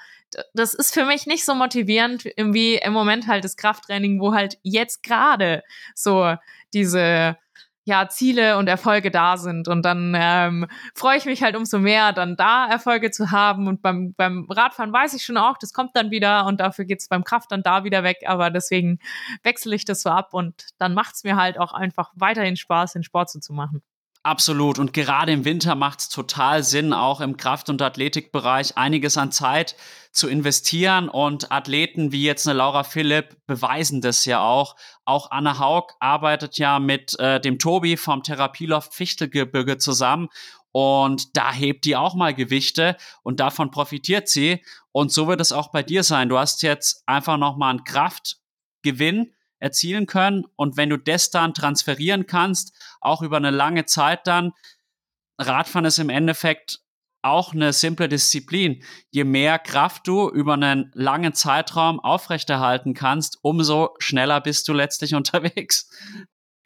das ist für mich nicht so motivierend wie im Moment halt das Krafttraining, wo halt jetzt gerade so diese ja, Ziele und Erfolge da sind. Und dann ähm, freue ich mich halt umso mehr, dann da Erfolge zu haben. Und beim, beim Radfahren weiß ich schon auch, das kommt dann wieder und dafür geht's beim Kraft dann da wieder weg. Aber deswegen wechsle ich das so ab und dann macht's mir halt auch einfach weiterhin Spaß, den Sport so zu machen. Absolut. Und gerade im Winter macht es total Sinn, auch im Kraft- und Athletikbereich einiges an Zeit zu investieren. Und Athleten wie jetzt eine Laura Philipp beweisen das ja auch. Auch Anna Haug arbeitet ja mit äh, dem Tobi vom Therapieloft Fichtelgebirge zusammen. Und da hebt die auch mal Gewichte und davon profitiert sie. Und so wird es auch bei dir sein. Du hast jetzt einfach nochmal einen Kraftgewinn erzielen können. Und wenn du das dann transferieren kannst, auch über eine lange Zeit dann, Radfahren ist im Endeffekt auch eine simple Disziplin. Je mehr Kraft du über einen langen Zeitraum aufrechterhalten kannst, umso schneller bist du letztlich unterwegs.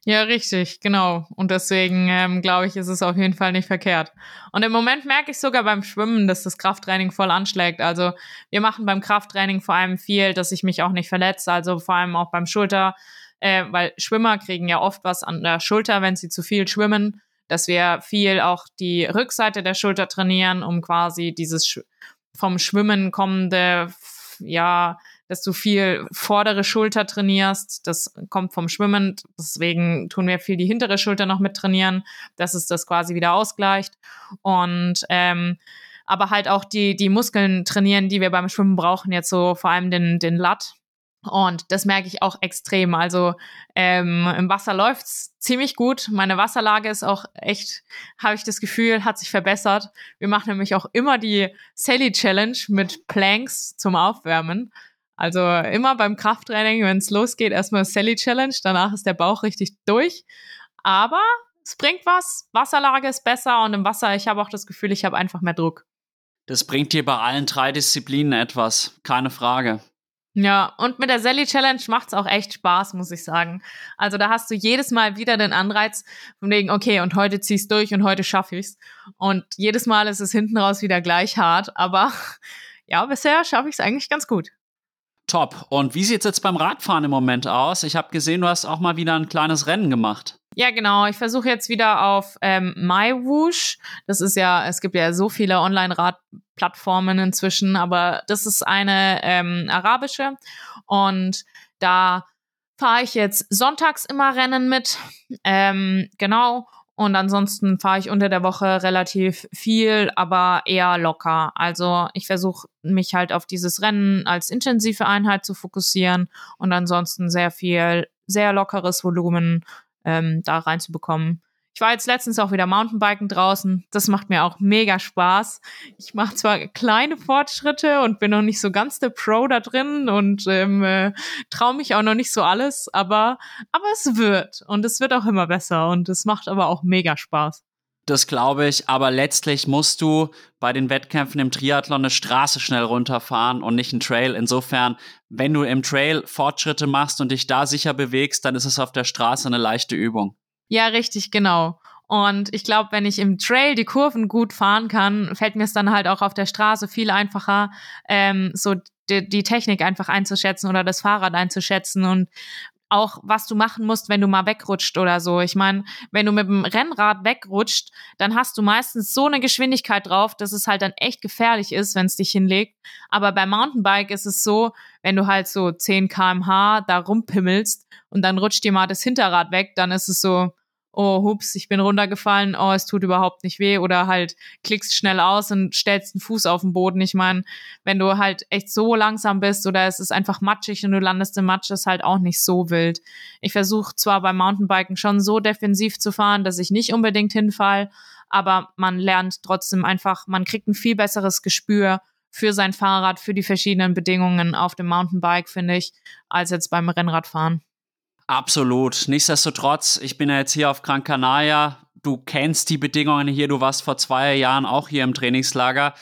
Ja, richtig, genau. Und deswegen ähm, glaube ich, ist es auf jeden Fall nicht verkehrt. Und im Moment merke ich sogar beim Schwimmen, dass das Krafttraining voll anschlägt. Also wir machen beim Krafttraining vor allem viel, dass ich mich auch nicht verletze. Also vor allem auch beim Schulter, äh, weil Schwimmer kriegen ja oft was an der Schulter, wenn sie zu viel schwimmen. Dass wir viel auch die Rückseite der Schulter trainieren, um quasi dieses vom Schwimmen kommende, ja, dass du viel vordere Schulter trainierst. Das kommt vom Schwimmen. Deswegen tun wir viel die hintere Schulter noch mit trainieren, dass es das quasi wieder ausgleicht. Und ähm, aber halt auch die, die Muskeln trainieren, die wir beim Schwimmen brauchen, jetzt so vor allem den, den Latt. Und das merke ich auch extrem. Also ähm, im Wasser läuft's ziemlich gut. Meine Wasserlage ist auch echt, habe ich das Gefühl, hat sich verbessert. Wir machen nämlich auch immer die Sally Challenge mit Planks zum Aufwärmen. Also immer beim Krafttraining, wenn es losgeht, erstmal Sally Challenge, danach ist der Bauch richtig durch. Aber es bringt was, Wasserlage ist besser und im Wasser, ich habe auch das Gefühl, ich habe einfach mehr Druck. Das bringt dir bei allen drei Disziplinen etwas, keine Frage. Ja, und mit der Sally Challenge macht's auch echt Spaß, muss ich sagen. Also da hast du jedes Mal wieder den Anreiz von wegen, okay, und heute zieh's durch und heute schaffe ich's. Und jedes Mal ist es hinten raus wieder gleich hart, aber ja, bisher schaffe ich's eigentlich ganz gut. Top. Und wie sieht es jetzt beim Radfahren im Moment aus? Ich habe gesehen, du hast auch mal wieder ein kleines Rennen gemacht. Ja, genau. Ich versuche jetzt wieder auf ähm, MyWoosh. Das ist ja, es gibt ja so viele Online-Radplattformen inzwischen, aber das ist eine ähm, arabische. Und da fahre ich jetzt sonntags immer Rennen mit. Ähm, genau. Und ansonsten fahre ich unter der Woche relativ viel, aber eher locker. Also ich versuche mich halt auf dieses Rennen als intensive Einheit zu fokussieren und ansonsten sehr viel, sehr lockeres Volumen ähm, da reinzubekommen. Ich war jetzt letztens auch wieder Mountainbiken draußen. Das macht mir auch mega Spaß. Ich mache zwar kleine Fortschritte und bin noch nicht so ganz der Pro da drin und ähm, äh, traue mich auch noch nicht so alles, aber, aber es wird und es wird auch immer besser und es macht aber auch mega Spaß. Das glaube ich, aber letztlich musst du bei den Wettkämpfen im Triathlon eine Straße schnell runterfahren und nicht einen Trail. Insofern, wenn du im Trail Fortschritte machst und dich da sicher bewegst, dann ist es auf der Straße eine leichte Übung. Ja, richtig, genau. Und ich glaube, wenn ich im Trail die Kurven gut fahren kann, fällt mir es dann halt auch auf der Straße viel einfacher, ähm, so die, die Technik einfach einzuschätzen oder das Fahrrad einzuschätzen und auch was du machen musst, wenn du mal wegrutscht oder so. Ich meine, wenn du mit dem Rennrad wegrutscht, dann hast du meistens so eine Geschwindigkeit drauf, dass es halt dann echt gefährlich ist, wenn es dich hinlegt. Aber beim Mountainbike ist es so, wenn du halt so 10 kmh da rumpimmelst und dann rutscht dir mal das Hinterrad weg, dann ist es so, oh, hups, ich bin runtergefallen, oh, es tut überhaupt nicht weh oder halt klickst schnell aus und stellst den Fuß auf den Boden. Ich meine, wenn du halt echt so langsam bist oder es ist einfach matschig und du landest im Matsch, ist halt auch nicht so wild. Ich versuche zwar beim Mountainbiken schon so defensiv zu fahren, dass ich nicht unbedingt hinfall, aber man lernt trotzdem einfach, man kriegt ein viel besseres Gespür für sein Fahrrad, für die verschiedenen Bedingungen auf dem Mountainbike, finde ich, als jetzt beim Rennradfahren. Absolut. Nichtsdestotrotz, ich bin ja jetzt hier auf Gran Canaria. Du kennst die Bedingungen hier. Du warst vor zwei Jahren auch hier im Trainingslager.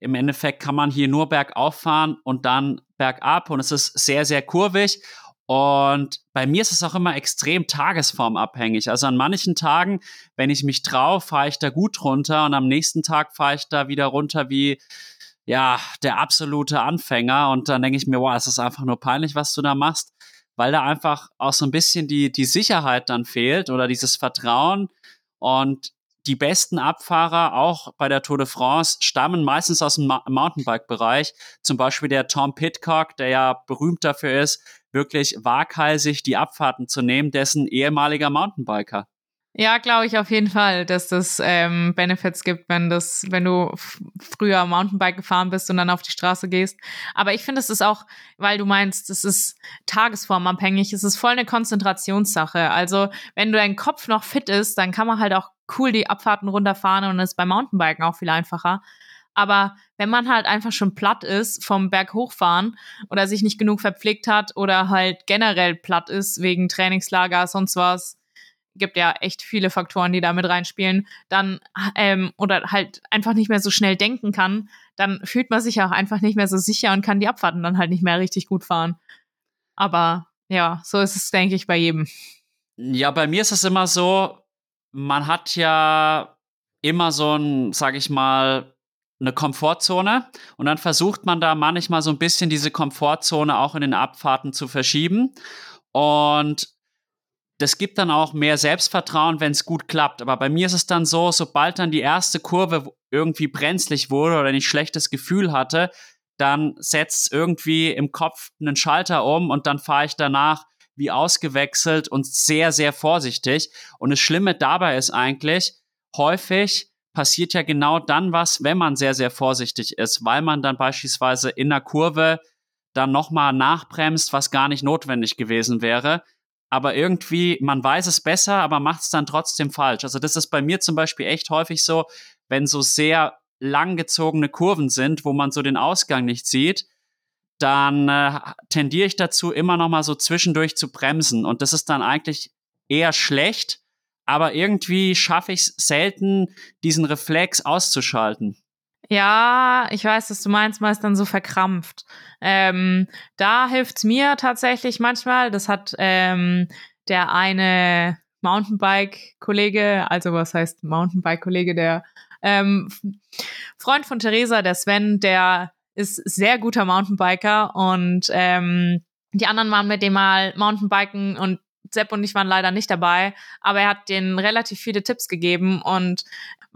Im Endeffekt kann man hier nur bergauf fahren und dann bergab und es ist sehr, sehr kurvig. Und bei mir ist es auch immer extrem tagesformabhängig. Also an manchen Tagen, wenn ich mich traue, fahre ich da gut runter und am nächsten Tag fahre ich da wieder runter wie ja, der absolute Anfänger. Und dann denke ich mir, wow, es ist einfach nur peinlich, was du da machst, weil da einfach auch so ein bisschen die, die Sicherheit dann fehlt oder dieses Vertrauen. Und die besten Abfahrer, auch bei der Tour de France, stammen meistens aus dem Mountainbike-Bereich. Zum Beispiel der Tom Pitcock, der ja berühmt dafür ist, wirklich waghalsig die Abfahrten zu nehmen, dessen ehemaliger Mountainbiker. Ja, glaube ich auf jeden Fall, dass das ähm, Benefits gibt, wenn das, wenn du früher Mountainbike gefahren bist und dann auf die Straße gehst. Aber ich finde, es ist auch, weil du meinst, es ist tagesformabhängig, es ist voll eine Konzentrationssache. Also wenn du dein Kopf noch fit ist, dann kann man halt auch cool die Abfahrten runterfahren und ist beim Mountainbiken auch viel einfacher. Aber wenn man halt einfach schon platt ist vom Berg hochfahren oder sich nicht genug verpflegt hat oder halt generell platt ist wegen Trainingslager, sonst was, gibt ja echt viele Faktoren, die da mit reinspielen, dann ähm, oder halt einfach nicht mehr so schnell denken kann, dann fühlt man sich auch einfach nicht mehr so sicher und kann die Abfahrten dann halt nicht mehr richtig gut fahren. Aber ja, so ist es, denke ich, bei jedem. Ja, bei mir ist es immer so, man hat ja immer so ein, sag ich mal, eine Komfortzone und dann versucht man da manchmal so ein bisschen diese Komfortzone auch in den Abfahrten zu verschieben. Und das gibt dann auch mehr Selbstvertrauen, wenn es gut klappt. Aber bei mir ist es dann so, sobald dann die erste Kurve irgendwie brenzlig wurde oder ein schlechtes Gefühl hatte, dann setzt irgendwie im Kopf einen Schalter um und dann fahre ich danach wie ausgewechselt und sehr, sehr vorsichtig. Und das Schlimme dabei ist eigentlich, häufig passiert ja genau dann was, wenn man sehr, sehr vorsichtig ist, weil man dann beispielsweise in der Kurve dann nochmal nachbremst, was gar nicht notwendig gewesen wäre. Aber irgendwie, man weiß es besser, aber macht es dann trotzdem falsch. Also das ist bei mir zum Beispiel echt häufig so, wenn so sehr langgezogene Kurven sind, wo man so den Ausgang nicht sieht, dann äh, tendiere ich dazu, immer noch mal so zwischendurch zu bremsen. Und das ist dann eigentlich eher schlecht, aber irgendwie schaffe ich es selten, diesen Reflex auszuschalten. Ja, ich weiß, dass du meinst, man ist dann so verkrampft. Ähm, da hilft's mir tatsächlich manchmal. Das hat ähm, der eine Mountainbike-Kollege, also was heißt Mountainbike-Kollege, der ähm, Freund von Theresa, der Sven, der ist sehr guter Mountainbiker und ähm, die anderen waren mit dem mal Mountainbiken und Sepp und ich waren leider nicht dabei, aber er hat denen relativ viele Tipps gegeben. Und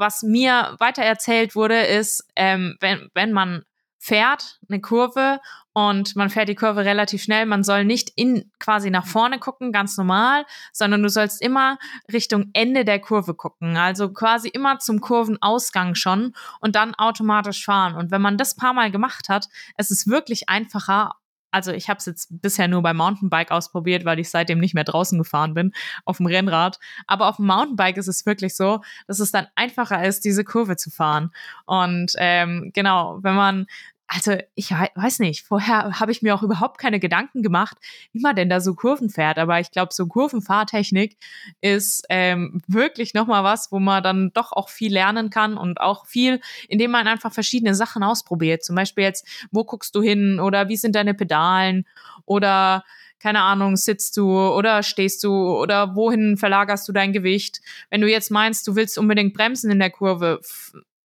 was mir weiter erzählt wurde, ist, ähm, wenn, wenn man fährt, eine Kurve und man fährt die Kurve relativ schnell. Man soll nicht in quasi nach vorne gucken, ganz normal, sondern du sollst immer Richtung Ende der Kurve gucken. Also quasi immer zum Kurvenausgang schon und dann automatisch fahren. Und wenn man das paar Mal gemacht hat, es ist wirklich einfacher, also ich habe es jetzt bisher nur beim Mountainbike ausprobiert, weil ich seitdem nicht mehr draußen gefahren bin auf dem Rennrad. Aber auf dem Mountainbike ist es wirklich so, dass es dann einfacher ist, diese Kurve zu fahren. Und ähm, genau, wenn man also ich weiß nicht, vorher habe ich mir auch überhaupt keine Gedanken gemacht, wie man denn da so Kurven fährt. Aber ich glaube, so Kurvenfahrtechnik ist ähm, wirklich nochmal was, wo man dann doch auch viel lernen kann und auch viel, indem man einfach verschiedene Sachen ausprobiert. Zum Beispiel jetzt, wo guckst du hin oder wie sind deine Pedalen oder keine Ahnung, sitzt du oder stehst du oder wohin verlagerst du dein Gewicht? Wenn du jetzt meinst, du willst unbedingt bremsen in der Kurve,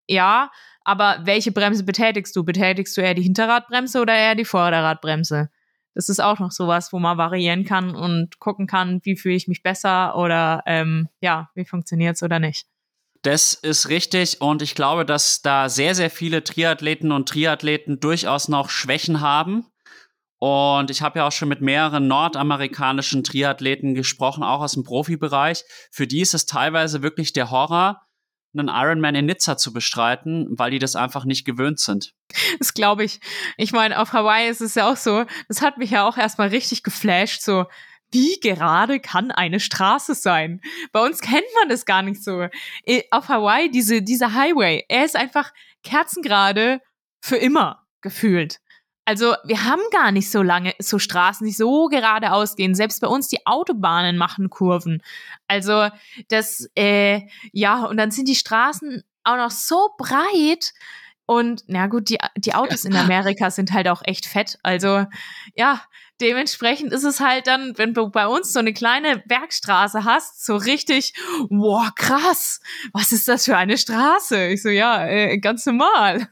ja, aber welche Bremse betätigst du? Betätigst du eher die Hinterradbremse oder eher die Vorderradbremse? Das ist auch noch sowas, wo man variieren kann und gucken kann, wie fühle ich mich besser oder ähm, ja, wie funktioniert es oder nicht. Das ist richtig und ich glaube, dass da sehr, sehr viele Triathleten und Triathleten durchaus noch Schwächen haben. Und ich habe ja auch schon mit mehreren nordamerikanischen Triathleten gesprochen, auch aus dem Profibereich. Für die ist es teilweise wirklich der Horror, einen Ironman in Nizza zu bestreiten, weil die das einfach nicht gewöhnt sind. Das glaube ich. Ich meine, auf Hawaii ist es ja auch so, das hat mich ja auch erstmal richtig geflasht, so, wie gerade kann eine Straße sein? Bei uns kennt man das gar nicht so. Auf Hawaii, diese, dieser Highway, er ist einfach kerzengerade für immer gefühlt. Also wir haben gar nicht so lange, so Straßen, die so geradeaus gehen. Selbst bei uns die Autobahnen machen Kurven. Also das, äh, ja, und dann sind die Straßen auch noch so breit. Und na gut, die, die Autos in Amerika sind halt auch echt fett. Also ja, dementsprechend ist es halt dann, wenn du bei uns so eine kleine Bergstraße hast, so richtig, wow, krass, was ist das für eine Straße? Ich so, ja, äh, ganz normal.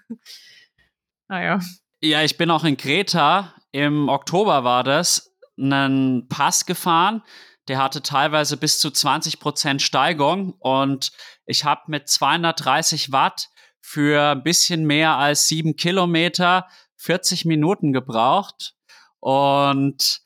Naja. Ja, ich bin auch in Kreta, im Oktober war das, einen Pass gefahren. Der hatte teilweise bis zu 20 Prozent Steigung und ich habe mit 230 Watt für ein bisschen mehr als sieben Kilometer 40 Minuten gebraucht. Und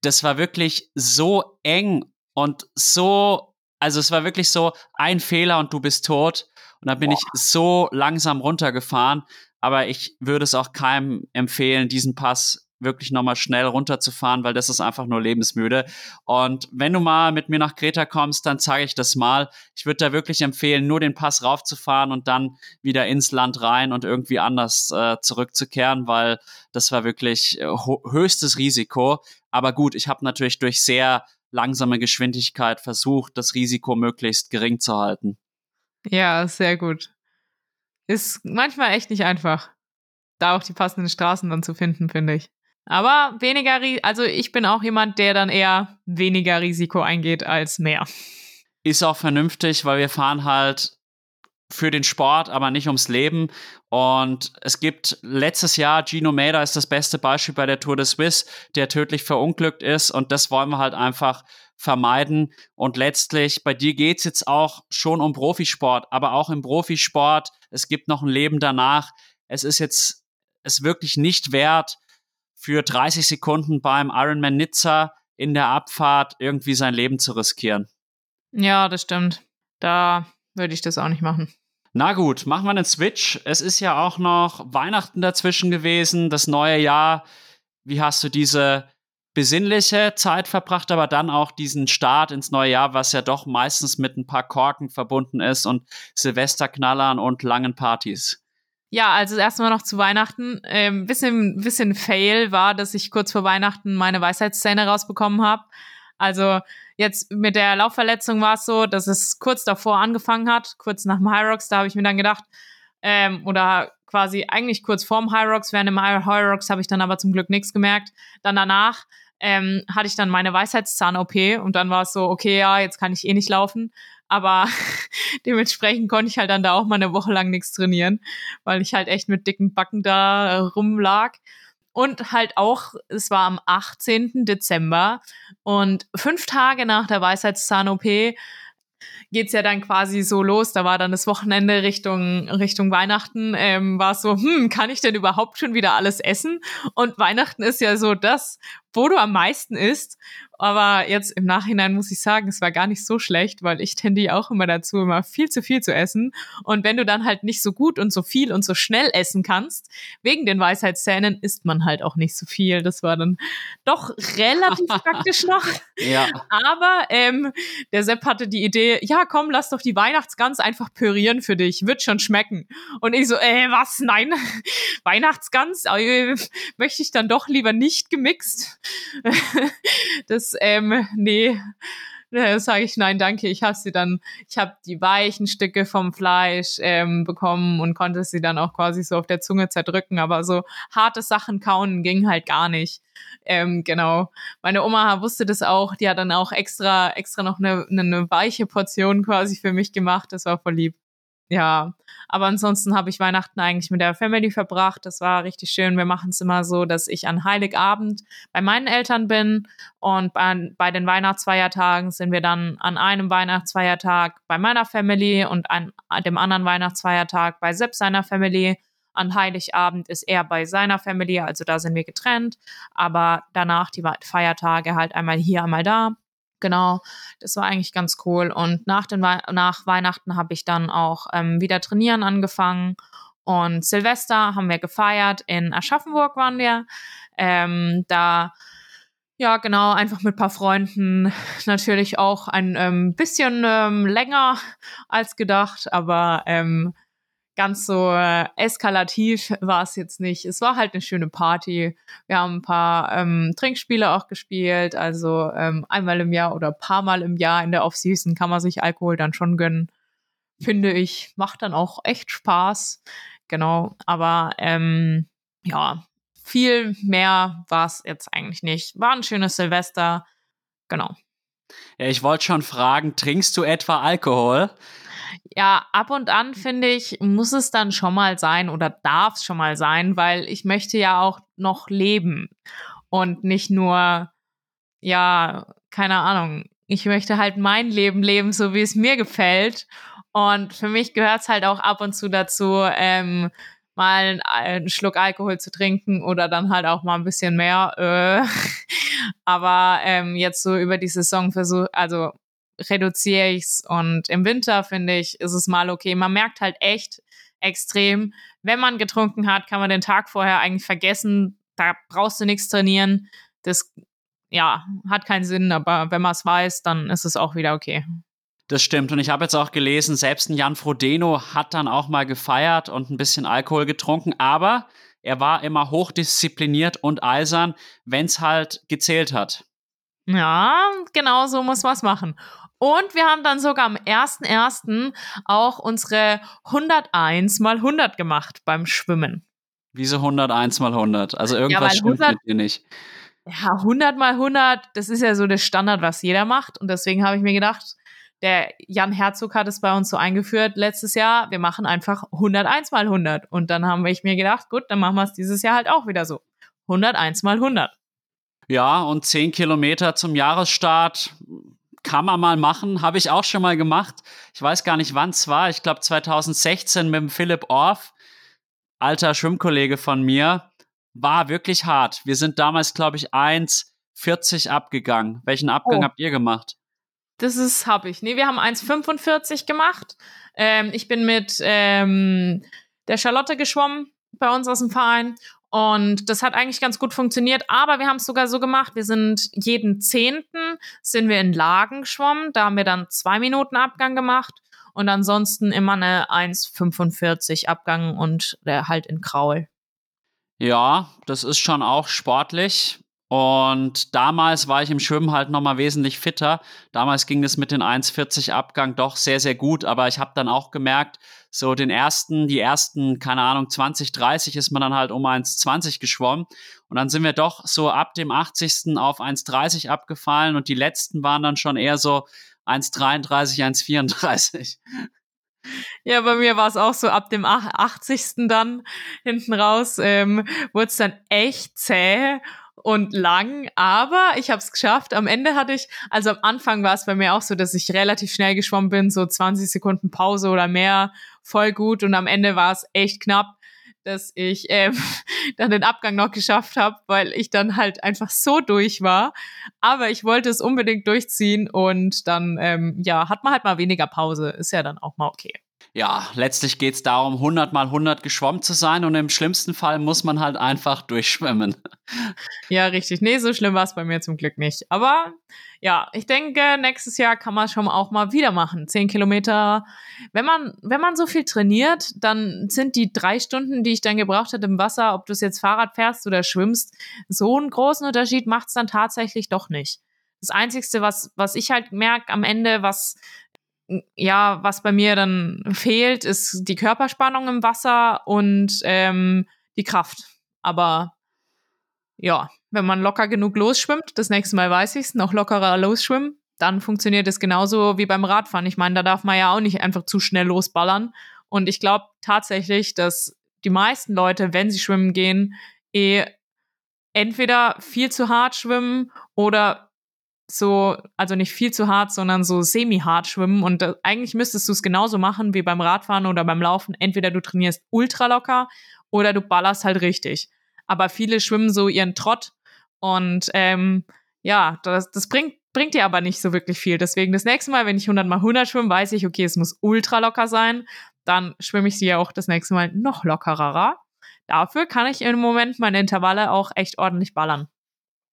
das war wirklich so eng und so, also es war wirklich so ein Fehler und du bist tot. Und da bin Boah. ich so langsam runtergefahren. Aber ich würde es auch keinem empfehlen, diesen Pass wirklich nochmal schnell runterzufahren, weil das ist einfach nur lebensmüde. Und wenn du mal mit mir nach Kreta kommst, dann zeige ich das mal. Ich würde da wirklich empfehlen, nur den Pass raufzufahren und dann wieder ins Land rein und irgendwie anders äh, zurückzukehren, weil das war wirklich äh, höchstes Risiko. Aber gut, ich habe natürlich durch sehr langsame Geschwindigkeit versucht, das Risiko möglichst gering zu halten. Ja, sehr gut. Ist manchmal echt nicht einfach, da auch die passenden Straßen dann zu finden, finde ich. Aber weniger, also ich bin auch jemand, der dann eher weniger Risiko eingeht als mehr. Ist auch vernünftig, weil wir fahren halt für den Sport, aber nicht ums Leben. Und es gibt letztes Jahr, Gino Mader ist das beste Beispiel bei der Tour de Suisse, der tödlich verunglückt ist. Und das wollen wir halt einfach vermeiden. Und letztlich, bei dir geht's jetzt auch schon um Profisport, aber auch im Profisport, es gibt noch ein Leben danach. Es ist jetzt es wirklich nicht wert, für 30 Sekunden beim Ironman Nizza in der Abfahrt irgendwie sein Leben zu riskieren. Ja, das stimmt. Da würde ich das auch nicht machen. Na gut, machen wir einen Switch. Es ist ja auch noch Weihnachten dazwischen gewesen, das neue Jahr. Wie hast du diese besinnliche Zeit verbracht, aber dann auch diesen Start ins neue Jahr, was ja doch meistens mit ein paar Korken verbunden ist und Silvesterknallern und langen Partys? Ja, also erstmal noch zu Weihnachten. Ähm, bisschen, bisschen Fail war, dass ich kurz vor Weihnachten meine Weisheitszähne rausbekommen habe. Also jetzt mit der Laufverletzung war es so, dass es kurz davor angefangen hat, kurz nach dem Rocks. Da habe ich mir dann gedacht, ähm, oder quasi eigentlich kurz vorm High Rocks, während dem High Rocks habe ich dann aber zum Glück nichts gemerkt. Dann danach ähm, hatte ich dann meine Weisheitszahn-OP und dann war es so, okay, ja, jetzt kann ich eh nicht laufen. Aber dementsprechend konnte ich halt dann da auch mal eine Woche lang nichts trainieren, weil ich halt echt mit dicken Backen da rumlag. Und halt auch, es war am 18. Dezember und fünf Tage nach der Weisheitszahn-OP geht's ja dann quasi so los. Da war dann das Wochenende Richtung, Richtung Weihnachten, ähm, war es so, hm, kann ich denn überhaupt schon wieder alles essen? Und Weihnachten ist ja so das, wo du am meisten isst. Aber jetzt im Nachhinein muss ich sagen, es war gar nicht so schlecht, weil ich tendiere auch immer dazu, immer viel zu viel zu essen. Und wenn du dann halt nicht so gut und so viel und so schnell essen kannst, wegen den Weisheitszähnen, isst man halt auch nicht so viel. Das war dann doch relativ praktisch noch. Ja. Aber ähm, der Sepp hatte die Idee, ja komm, lass doch die Weihnachtsgans einfach pürieren für dich, wird schon schmecken. Und ich so, äh, was? Nein, Weihnachtsgans äh, möchte ich dann doch lieber nicht gemixt. das, ähm, nee, sage ich nein, danke. Ich habe sie dann, ich habe die weichen Stücke vom Fleisch ähm, bekommen und konnte sie dann auch quasi so auf der Zunge zerdrücken. Aber so harte Sachen kauen ging halt gar nicht. Ähm, genau. Meine Oma wusste das auch. Die hat dann auch extra, extra noch eine, eine weiche Portion quasi für mich gemacht. Das war voll lieb ja, aber ansonsten habe ich Weihnachten eigentlich mit der Family verbracht. Das war richtig schön. Wir machen es immer so, dass ich an Heiligabend bei meinen Eltern bin und bei, bei den Weihnachtsfeiertagen sind wir dann an einem Weihnachtsfeiertag bei meiner Family und an dem anderen Weihnachtsfeiertag bei Sepp seiner Family. An Heiligabend ist er bei seiner Family, also da sind wir getrennt. Aber danach die Feiertage halt einmal hier, einmal da. Genau, das war eigentlich ganz cool. Und nach, den We nach Weihnachten habe ich dann auch ähm, wieder trainieren angefangen. Und Silvester haben wir gefeiert. In Aschaffenburg waren wir. Ähm, da, ja, genau, einfach mit ein paar Freunden. Natürlich auch ein ähm, bisschen ähm, länger als gedacht, aber ähm, ganz so äh, eskalativ war es jetzt nicht. Es war halt eine schöne Party. Wir haben ein paar ähm, Trinkspiele auch gespielt. Also ähm, einmal im Jahr oder paar Mal im Jahr in der Off-Season kann man sich Alkohol dann schon gönnen. Finde ich, macht dann auch echt Spaß. genau. Aber ähm, ja, viel mehr war es jetzt eigentlich nicht. War ein schönes Silvester. Genau. Ich wollte schon fragen, trinkst du etwa Alkohol? Ja, ab und an finde ich, muss es dann schon mal sein oder darf es schon mal sein, weil ich möchte ja auch noch leben und nicht nur, ja, keine Ahnung, ich möchte halt mein Leben leben, so wie es mir gefällt. Und für mich gehört es halt auch ab und zu dazu, ähm, mal einen Schluck Alkohol zu trinken oder dann halt auch mal ein bisschen mehr. Äh. Aber ähm, jetzt so über die Saison versuche, also reduziere ich es und im Winter finde ich, ist es mal okay. Man merkt halt echt extrem, wenn man getrunken hat, kann man den Tag vorher eigentlich vergessen. Da brauchst du nichts trainieren. Das ja, hat keinen Sinn, aber wenn man es weiß, dann ist es auch wieder okay. Das stimmt. Und ich habe jetzt auch gelesen, selbst ein Jan Frodeno hat dann auch mal gefeiert und ein bisschen Alkohol getrunken, aber er war immer hochdiszipliniert und eisern, wenn es halt gezählt hat. Ja, genau so muss man es machen. Und wir haben dann sogar am 1.1. auch unsere 101 mal 100 gemacht beim Schwimmen. Wieso 101 mal 100? Also irgendwas ja, stimmt 100, mit dir nicht. Ja, 100 mal 100, das ist ja so der Standard, was jeder macht. Und deswegen habe ich mir gedacht, der Jan Herzog hat es bei uns so eingeführt letztes Jahr, wir machen einfach 101 mal 100. Und dann haben ich mir gedacht, gut, dann machen wir es dieses Jahr halt auch wieder so. 101 mal 100. Ja, und 10 Kilometer zum Jahresstart kann man mal machen, habe ich auch schon mal gemacht. Ich weiß gar nicht, wann es war. Ich glaube 2016 mit dem Philipp Orff, alter Schwimmkollege von mir. War wirklich hart. Wir sind damals, glaube ich, 1,40 abgegangen. Welchen Abgang oh. habt ihr gemacht? Das ist, habe ich. Nee, wir haben 1,45 gemacht. Ähm, ich bin mit ähm, der Charlotte geschwommen bei uns aus dem Verein. Und das hat eigentlich ganz gut funktioniert, aber wir haben es sogar so gemacht, wir sind jeden Zehnten sind wir in Lagen geschwommen, da haben wir dann zwei Minuten Abgang gemacht und ansonsten immer eine 1,45 Abgang und äh, halt in Kraul. Ja, das ist schon auch sportlich. Und damals war ich im Schwimmen halt nochmal wesentlich fitter. Damals ging es mit den 1,40 Abgang doch sehr, sehr gut. Aber ich habe dann auch gemerkt, so den ersten, die ersten, keine Ahnung, 20, 30 ist man dann halt um 1,20 geschwommen. Und dann sind wir doch so ab dem 80. auf 1,30 abgefallen und die letzten waren dann schon eher so 1,33, 1,34. Ja, bei mir war es auch so ab dem 80. dann hinten raus, ähm, wurde es dann echt zäh und lang, aber ich habe es geschafft. Am Ende hatte ich, also am Anfang war es bei mir auch so, dass ich relativ schnell geschwommen bin, so 20 Sekunden Pause oder mehr, voll gut. Und am Ende war es echt knapp, dass ich ähm, dann den Abgang noch geschafft habe, weil ich dann halt einfach so durch war. Aber ich wollte es unbedingt durchziehen und dann, ähm, ja, hat man halt mal weniger Pause. Ist ja dann auch mal okay ja, letztlich geht es darum, 100 mal 100 geschwommen zu sein und im schlimmsten Fall muss man halt einfach durchschwimmen. Ja, richtig. Nee, so schlimm war es bei mir zum Glück nicht. Aber ja, ich denke, nächstes Jahr kann man schon auch mal wieder machen. Zehn Kilometer. Wenn man, wenn man so viel trainiert, dann sind die drei Stunden, die ich dann gebraucht hätte im Wasser, ob du es jetzt Fahrrad fährst oder schwimmst, so einen großen Unterschied macht es dann tatsächlich doch nicht. Das Einzige, was, was ich halt merke am Ende, was ja, was bei mir dann fehlt, ist die Körperspannung im Wasser und ähm, die Kraft. Aber ja, wenn man locker genug losschwimmt, das nächste Mal weiß ich es, noch lockerer losschwimmen, dann funktioniert es genauso wie beim Radfahren. Ich meine, da darf man ja auch nicht einfach zu schnell losballern. Und ich glaube tatsächlich, dass die meisten Leute, wenn sie schwimmen gehen, eh entweder viel zu hart schwimmen oder so, also nicht viel zu hart, sondern so semi-hart schwimmen. Und äh, eigentlich müsstest du es genauso machen wie beim Radfahren oder beim Laufen. Entweder du trainierst ultra locker oder du ballerst halt richtig. Aber viele schwimmen so ihren Trott und ähm, ja, das, das bringt, bringt dir aber nicht so wirklich viel. Deswegen das nächste Mal, wenn ich 100 mal 100 schwimme, weiß ich, okay, es muss ultra locker sein. Dann schwimme ich sie ja auch das nächste Mal noch lockerer. Dafür kann ich im Moment meine Intervalle auch echt ordentlich ballern.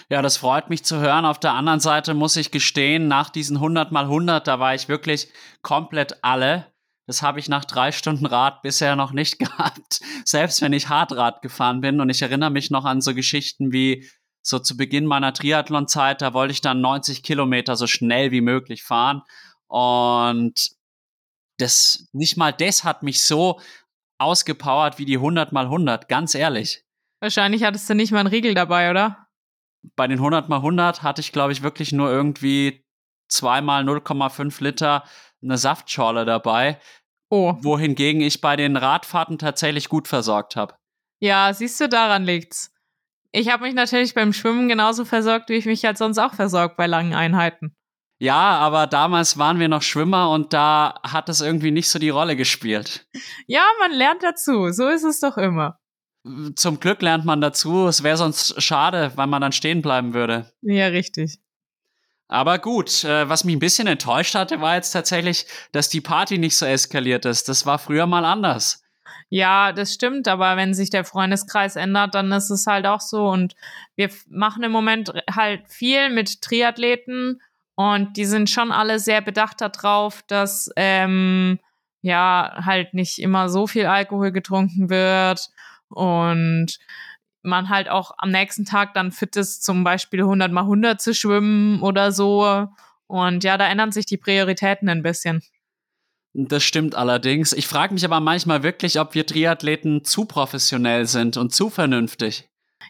Ja, das freut mich zu hören. Auf der anderen Seite muss ich gestehen, nach diesen 100 mal 100, da war ich wirklich komplett alle. Das habe ich nach drei Stunden Rad bisher noch nicht gehabt. Selbst wenn ich Hardrad gefahren bin. Und ich erinnere mich noch an so Geschichten wie so zu Beginn meiner Triathlon-Zeit, da wollte ich dann 90 Kilometer so schnell wie möglich fahren. Und das, nicht mal das hat mich so ausgepowert wie die 100 mal 100, ganz ehrlich. Wahrscheinlich hattest du nicht mal einen Riegel dabei, oder? Bei den 100 mal 100 hatte ich, glaube ich, wirklich nur irgendwie zweimal 0,5 Liter eine Saftschorle dabei. Oh. Wohingegen ich bei den Radfahrten tatsächlich gut versorgt habe. Ja, siehst du, daran liegt's. Ich habe mich natürlich beim Schwimmen genauso versorgt, wie ich mich halt sonst auch versorgt bei langen Einheiten. Ja, aber damals waren wir noch Schwimmer und da hat es irgendwie nicht so die Rolle gespielt. Ja, man lernt dazu. So ist es doch immer. Zum Glück lernt man dazu. Es wäre sonst schade, weil man dann stehen bleiben würde. Ja, richtig. Aber gut, äh, was mich ein bisschen enttäuscht hatte, war jetzt tatsächlich, dass die Party nicht so eskaliert ist. Das war früher mal anders. Ja, das stimmt, aber wenn sich der Freundeskreis ändert, dann ist es halt auch so. Und wir machen im Moment halt viel mit Triathleten und die sind schon alle sehr bedacht darauf, dass ähm, ja halt nicht immer so viel Alkohol getrunken wird und man halt auch am nächsten Tag dann fit ist, zum Beispiel 100 mal 100 zu schwimmen oder so. Und ja, da ändern sich die Prioritäten ein bisschen. Das stimmt allerdings. Ich frage mich aber manchmal wirklich, ob wir Triathleten zu professionell sind und zu vernünftig.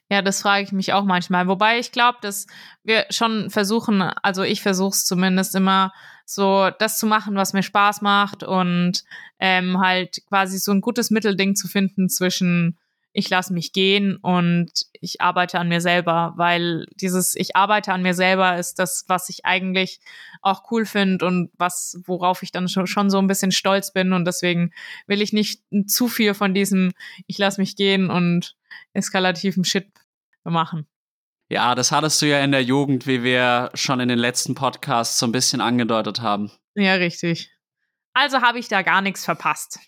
Ja, das frage ich mich auch manchmal. Wobei ich glaube, dass wir schon versuchen, also ich versuche es zumindest immer, so das zu machen, was mir Spaß macht und ähm, halt quasi so ein gutes Mittelding zu finden zwischen ich lasse mich gehen und ich arbeite an mir selber, weil dieses ich arbeite an mir selber ist das, was ich eigentlich auch cool finde und was, worauf ich dann schon, schon so ein bisschen stolz bin und deswegen will ich nicht zu viel von diesem ich lasse mich gehen und eskalativen Shit machen. Ja, das hattest du ja in der Jugend, wie wir schon in den letzten Podcasts so ein bisschen angedeutet haben. Ja, richtig. Also habe ich da gar nichts verpasst.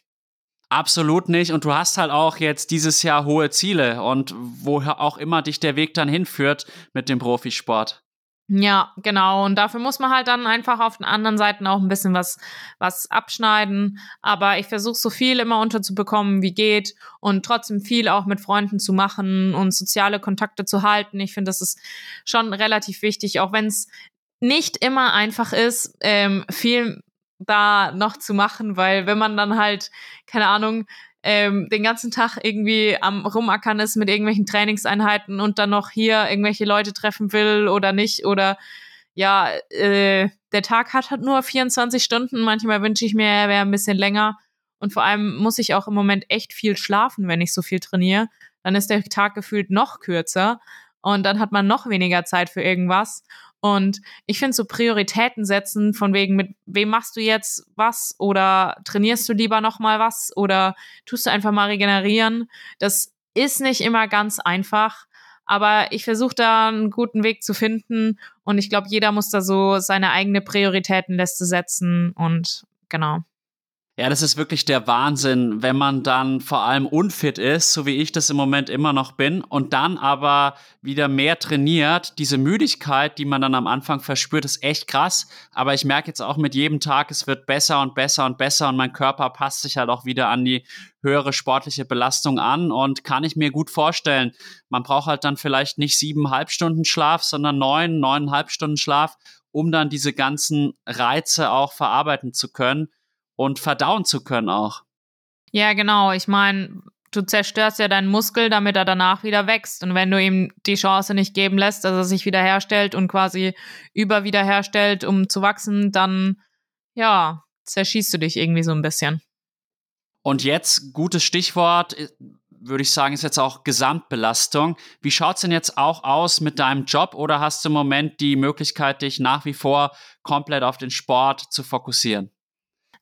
Absolut nicht. Und du hast halt auch jetzt dieses Jahr hohe Ziele und woher auch immer dich der Weg dann hinführt mit dem Profisport. Ja, genau. Und dafür muss man halt dann einfach auf den anderen Seiten auch ein bisschen was, was abschneiden. Aber ich versuche so viel immer unterzubekommen, wie geht und trotzdem viel auch mit Freunden zu machen und soziale Kontakte zu halten. Ich finde, das ist schon relativ wichtig, auch wenn es nicht immer einfach ist, ähm, viel da noch zu machen, weil wenn man dann halt, keine Ahnung, ähm, den ganzen Tag irgendwie am Rumackern ist mit irgendwelchen Trainingseinheiten und dann noch hier irgendwelche Leute treffen will oder nicht oder ja, äh, der Tag hat halt nur 24 Stunden. Manchmal wünsche ich mir, er wäre ein bisschen länger. Und vor allem muss ich auch im Moment echt viel schlafen, wenn ich so viel trainiere. Dann ist der Tag gefühlt noch kürzer und dann hat man noch weniger Zeit für irgendwas. Und ich finde so Prioritäten setzen von wegen, mit wem machst du jetzt was oder trainierst du lieber noch mal was oder tust du einfach mal regenerieren. Das ist nicht immer ganz einfach, aber ich versuche da einen guten Weg zu finden und ich glaube, jeder muss da so seine eigene Prioritätenliste setzen und genau. Ja, das ist wirklich der Wahnsinn, wenn man dann vor allem unfit ist, so wie ich das im Moment immer noch bin, und dann aber wieder mehr trainiert. Diese Müdigkeit, die man dann am Anfang verspürt, ist echt krass. Aber ich merke jetzt auch mit jedem Tag, es wird besser und besser und besser und mein Körper passt sich halt auch wieder an die höhere sportliche Belastung an und kann ich mir gut vorstellen. Man braucht halt dann vielleicht nicht siebeneinhalb Stunden Schlaf, sondern neun, neuneinhalb Stunden Schlaf, um dann diese ganzen Reize auch verarbeiten zu können und verdauen zu können auch. Ja, genau. Ich meine, du zerstörst ja deinen Muskel, damit er danach wieder wächst. Und wenn du ihm die Chance nicht geben lässt, dass er sich wiederherstellt und quasi überwiederherstellt, um zu wachsen, dann ja, zerschießt du dich irgendwie so ein bisschen. Und jetzt, gutes Stichwort, äh, würde ich sagen, ist jetzt auch Gesamtbelastung. Wie schaut es denn jetzt auch aus mit deinem Job oder hast du im Moment die Möglichkeit, dich nach wie vor komplett auf den Sport zu fokussieren?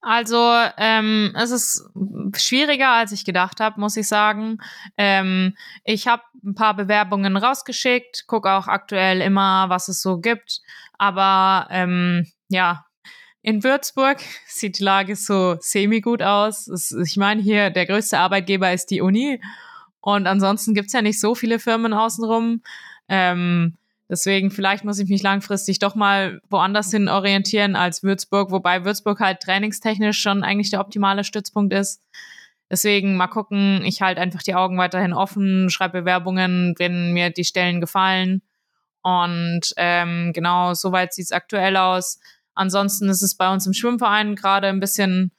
Also ähm, es ist schwieriger, als ich gedacht habe, muss ich sagen. Ähm, ich habe ein paar Bewerbungen rausgeschickt, gucke auch aktuell immer, was es so gibt. Aber ähm, ja, in Würzburg sieht die Lage so semi-gut aus. Es, ich meine, hier der größte Arbeitgeber ist die Uni. Und ansonsten gibt's ja nicht so viele Firmen außenrum. Ähm, Deswegen, vielleicht muss ich mich langfristig doch mal woanders hin orientieren als Würzburg, wobei Würzburg halt trainingstechnisch schon eigentlich der optimale Stützpunkt ist. Deswegen mal gucken, ich halte einfach die Augen weiterhin offen, schreibe Bewerbungen, wenn mir die Stellen gefallen. Und ähm, genau, soweit sieht's aktuell aus. Ansonsten ist es bei uns im Schwimmverein gerade ein bisschen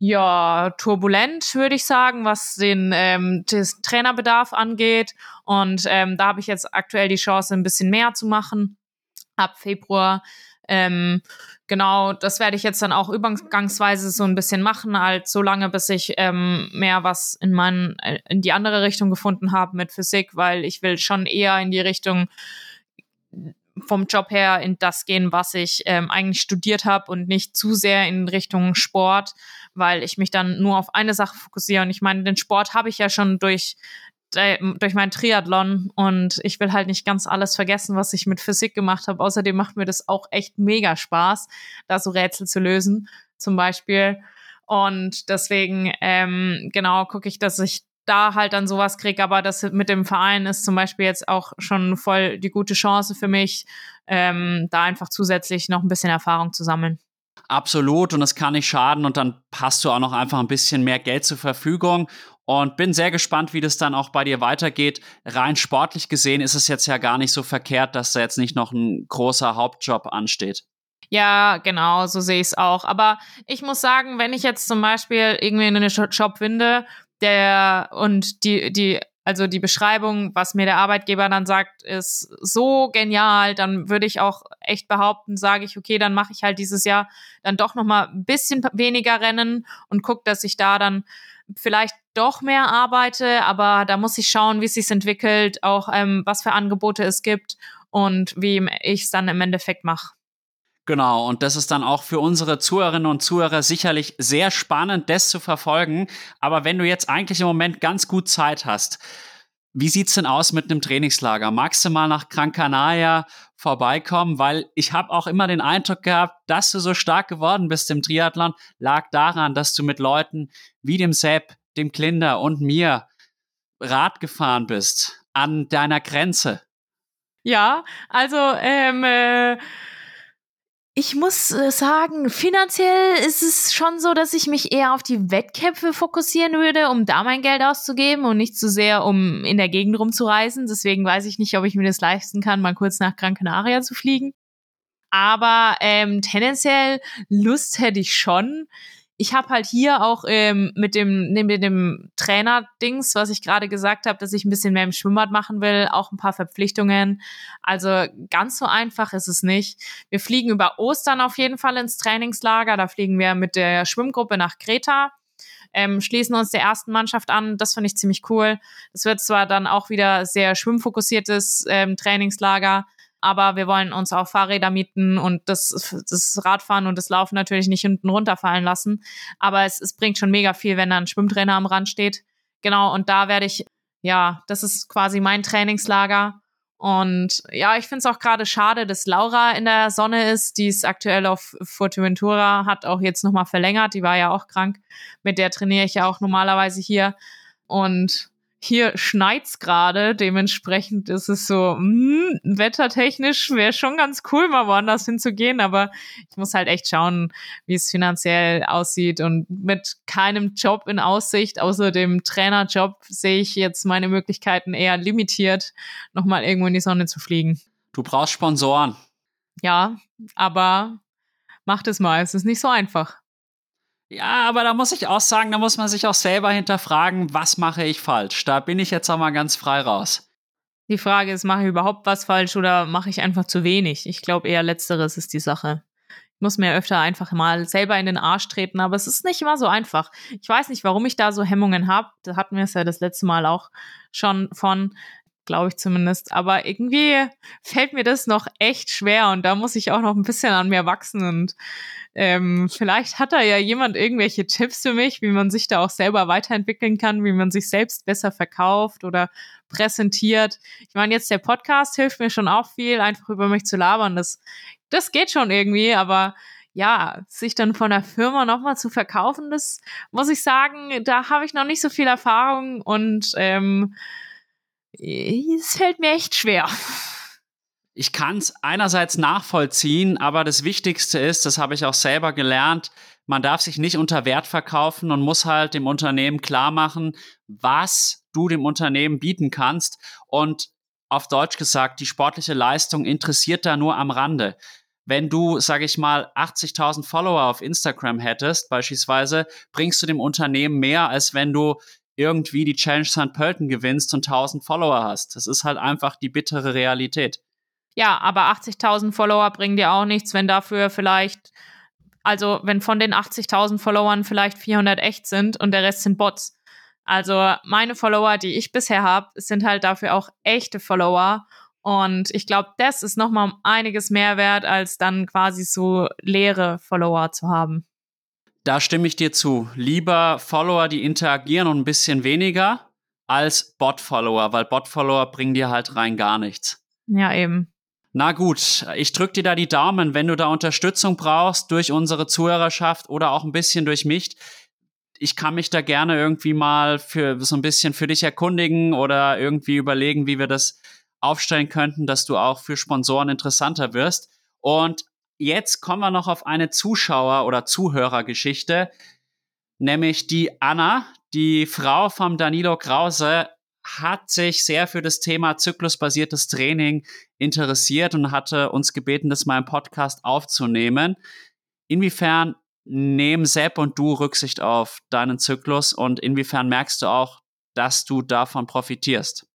ja, turbulent, würde ich sagen, was den ähm, das Trainerbedarf angeht. Und ähm, da habe ich jetzt aktuell die Chance, ein bisschen mehr zu machen. Ab Februar. Ähm, genau, das werde ich jetzt dann auch übergangsweise so ein bisschen machen, halt so lange, bis ich ähm, mehr was in meinen, äh, in die andere Richtung gefunden habe mit Physik, weil ich will schon eher in die Richtung vom Job her in das gehen, was ich ähm, eigentlich studiert habe und nicht zu sehr in Richtung Sport, weil ich mich dann nur auf eine Sache fokussiere. Und ich meine, den Sport habe ich ja schon durch durch meinen Triathlon und ich will halt nicht ganz alles vergessen, was ich mit Physik gemacht habe. Außerdem macht mir das auch echt mega Spaß, da so Rätsel zu lösen, zum Beispiel. Und deswegen, ähm, genau, gucke ich, dass ich da halt dann sowas kriege. Aber das mit dem Verein ist zum Beispiel jetzt auch schon voll die gute Chance für mich, ähm, da einfach zusätzlich noch ein bisschen Erfahrung zu sammeln. Absolut und es kann nicht schaden und dann hast du auch noch einfach ein bisschen mehr Geld zur Verfügung und bin sehr gespannt, wie das dann auch bei dir weitergeht. Rein sportlich gesehen ist es jetzt ja gar nicht so verkehrt, dass da jetzt nicht noch ein großer Hauptjob ansteht. Ja, genau, so sehe ich es auch. Aber ich muss sagen, wenn ich jetzt zum Beispiel irgendwie einen Job finde, der und die, die, also die Beschreibung, was mir der Arbeitgeber dann sagt, ist so genial, dann würde ich auch echt behaupten, sage ich, okay, dann mache ich halt dieses Jahr dann doch noch mal ein bisschen weniger Rennen und gucke, dass ich da dann vielleicht doch mehr arbeite, aber da muss ich schauen, wie es sich entwickelt, auch ähm, was für Angebote es gibt und wie ich es dann im Endeffekt mache. Genau, und das ist dann auch für unsere Zuhörerinnen und Zuhörer sicherlich sehr spannend, das zu verfolgen. Aber wenn du jetzt eigentlich im Moment ganz gut Zeit hast, wie sieht's denn aus mit einem Trainingslager? Magst du mal nach Gran Canaria vorbeikommen? Weil ich habe auch immer den Eindruck gehabt, dass du so stark geworden bist im Triathlon, lag daran, dass du mit Leuten wie dem Sepp, dem Klinder und mir Rad gefahren bist an deiner Grenze. Ja, also ähm, äh ich muss äh, sagen, finanziell ist es schon so, dass ich mich eher auf die Wettkämpfe fokussieren würde, um da mein Geld auszugeben und nicht zu sehr, um in der Gegend rumzureisen. Deswegen weiß ich nicht, ob ich mir das leisten kann, mal kurz nach Gran Canaria zu fliegen. Aber ähm, tendenziell Lust hätte ich schon ich habe halt hier auch ähm, mit dem mit dem Trainer-Dings, was ich gerade gesagt habe, dass ich ein bisschen mehr im Schwimmbad machen will, auch ein paar Verpflichtungen. Also ganz so einfach ist es nicht. Wir fliegen über Ostern auf jeden Fall ins Trainingslager. Da fliegen wir mit der Schwimmgruppe nach Kreta. Ähm, schließen uns der ersten Mannschaft an. Das finde ich ziemlich cool. Es wird zwar dann auch wieder sehr schwimmfokussiertes ähm, Trainingslager, aber wir wollen uns auch Fahrräder mieten und das, das Radfahren und das Laufen natürlich nicht hinten runterfallen lassen. Aber es, es bringt schon mega viel, wenn da ein Schwimmtrainer am Rand steht. Genau, und da werde ich, ja, das ist quasi mein Trainingslager. Und ja, ich finde es auch gerade schade, dass Laura in der Sonne ist. Die ist aktuell auf Fuerteventura, hat auch jetzt nochmal verlängert. Die war ja auch krank. Mit der trainiere ich ja auch normalerweise hier. Und hier schneit's gerade, dementsprechend ist es so, mh, hm, wettertechnisch wäre schon ganz cool, mal woanders hinzugehen, aber ich muss halt echt schauen, wie es finanziell aussieht und mit keinem Job in Aussicht, außer dem Trainerjob, sehe ich jetzt meine Möglichkeiten eher limitiert, nochmal irgendwo in die Sonne zu fliegen. Du brauchst Sponsoren. Ja, aber macht es mal, es ist nicht so einfach. Ja, aber da muss ich auch sagen, da muss man sich auch selber hinterfragen, was mache ich falsch? Da bin ich jetzt auch mal ganz frei raus. Die Frage ist, mache ich überhaupt was falsch oder mache ich einfach zu wenig? Ich glaube eher letzteres ist die Sache. Ich muss mir öfter einfach mal selber in den Arsch treten, aber es ist nicht immer so einfach. Ich weiß nicht, warum ich da so Hemmungen habe. Da hatten wir es ja das letzte Mal auch schon von glaube ich zumindest. Aber irgendwie fällt mir das noch echt schwer und da muss ich auch noch ein bisschen an mir wachsen und ähm, vielleicht hat da ja jemand irgendwelche Tipps für mich, wie man sich da auch selber weiterentwickeln kann, wie man sich selbst besser verkauft oder präsentiert. Ich meine, jetzt der Podcast hilft mir schon auch viel, einfach über mich zu labern. Das, das geht schon irgendwie, aber ja, sich dann von der Firma nochmal zu verkaufen, das muss ich sagen, da habe ich noch nicht so viel Erfahrung und ähm, es fällt mir echt schwer. Ich kann es einerseits nachvollziehen, aber das Wichtigste ist, das habe ich auch selber gelernt, man darf sich nicht unter Wert verkaufen und muss halt dem Unternehmen klar machen, was du dem Unternehmen bieten kannst. Und auf Deutsch gesagt, die sportliche Leistung interessiert da nur am Rande. wenn du, sage ich mal, 80.000 Follower auf Instagram hättest, beispielsweise, bringst du dem Unternehmen mehr, als wenn du irgendwie die Challenge St. Pölten gewinnst und 1000 Follower hast. Das ist halt einfach die bittere Realität. Ja, aber 80.000 Follower bringen dir auch nichts, wenn dafür vielleicht, also wenn von den 80.000 Followern vielleicht 400 echt sind und der Rest sind Bots. Also meine Follower, die ich bisher habe, sind halt dafür auch echte Follower. Und ich glaube, das ist nochmal um einiges mehr wert, als dann quasi so leere Follower zu haben. Da stimme ich dir zu. Lieber Follower, die interagieren und ein bisschen weniger, als Bot-Follower, weil Bot-Follower bringen dir halt rein gar nichts. Ja, eben. Na gut, ich drücke dir da die Daumen, wenn du da Unterstützung brauchst durch unsere Zuhörerschaft oder auch ein bisschen durch mich. Ich kann mich da gerne irgendwie mal für so ein bisschen für dich erkundigen oder irgendwie überlegen, wie wir das aufstellen könnten, dass du auch für Sponsoren interessanter wirst. Und jetzt kommen wir noch auf eine Zuschauer- oder Zuhörergeschichte, nämlich die Anna, die Frau vom Danilo Krause, hat sich sehr für das Thema zyklusbasiertes Training interessiert und hatte uns gebeten, das mal im Podcast aufzunehmen. Inwiefern nehmen Sepp und du Rücksicht auf deinen Zyklus und inwiefern merkst du auch, dass du davon profitierst?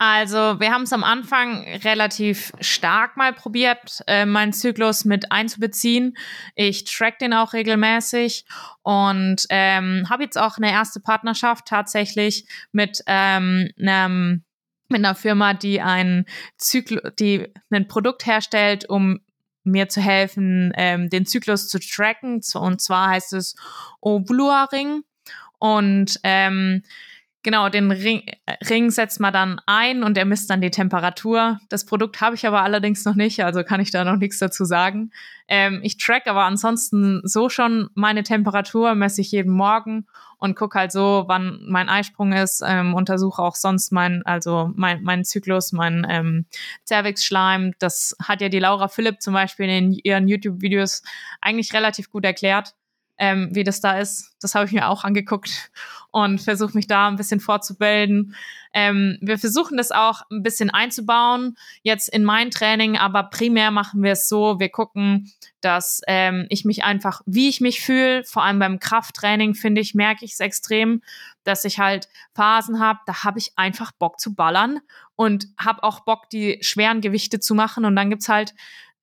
Also, wir haben es am Anfang relativ stark mal probiert, äh, meinen Zyklus mit einzubeziehen. Ich track den auch regelmäßig und ähm, habe jetzt auch eine erste Partnerschaft tatsächlich mit ähm, einem mit einer Firma, die ein Zyklus, die ein Produkt herstellt, um mir zu helfen, ähm, den Zyklus zu tracken. Und zwar heißt es Oblua Ring. Und ähm, Genau, den Ring, Ring setzt man dann ein und der misst dann die Temperatur. Das Produkt habe ich aber allerdings noch nicht, also kann ich da noch nichts dazu sagen. Ähm, ich track aber ansonsten so schon meine Temperatur, messe ich jeden Morgen und gucke halt so, wann mein Eisprung ist, ähm, untersuche auch sonst mein, also mein, meinen Zyklus, mein ähm, Cervix-Schleim. Das hat ja die Laura Philipp zum Beispiel in ihren YouTube-Videos eigentlich relativ gut erklärt ähm, wie das da ist. Das habe ich mir auch angeguckt und versuche mich da ein bisschen vorzubilden. Ähm, wir versuchen das auch ein bisschen einzubauen jetzt in mein Training, aber primär machen wir es so, wir gucken, dass ähm, ich mich einfach, wie ich mich fühle, vor allem beim Krafttraining, finde ich, merke ich es extrem, dass ich halt Phasen habe, da habe ich einfach Bock zu ballern und habe auch Bock, die schweren Gewichte zu machen. Und dann gibt's halt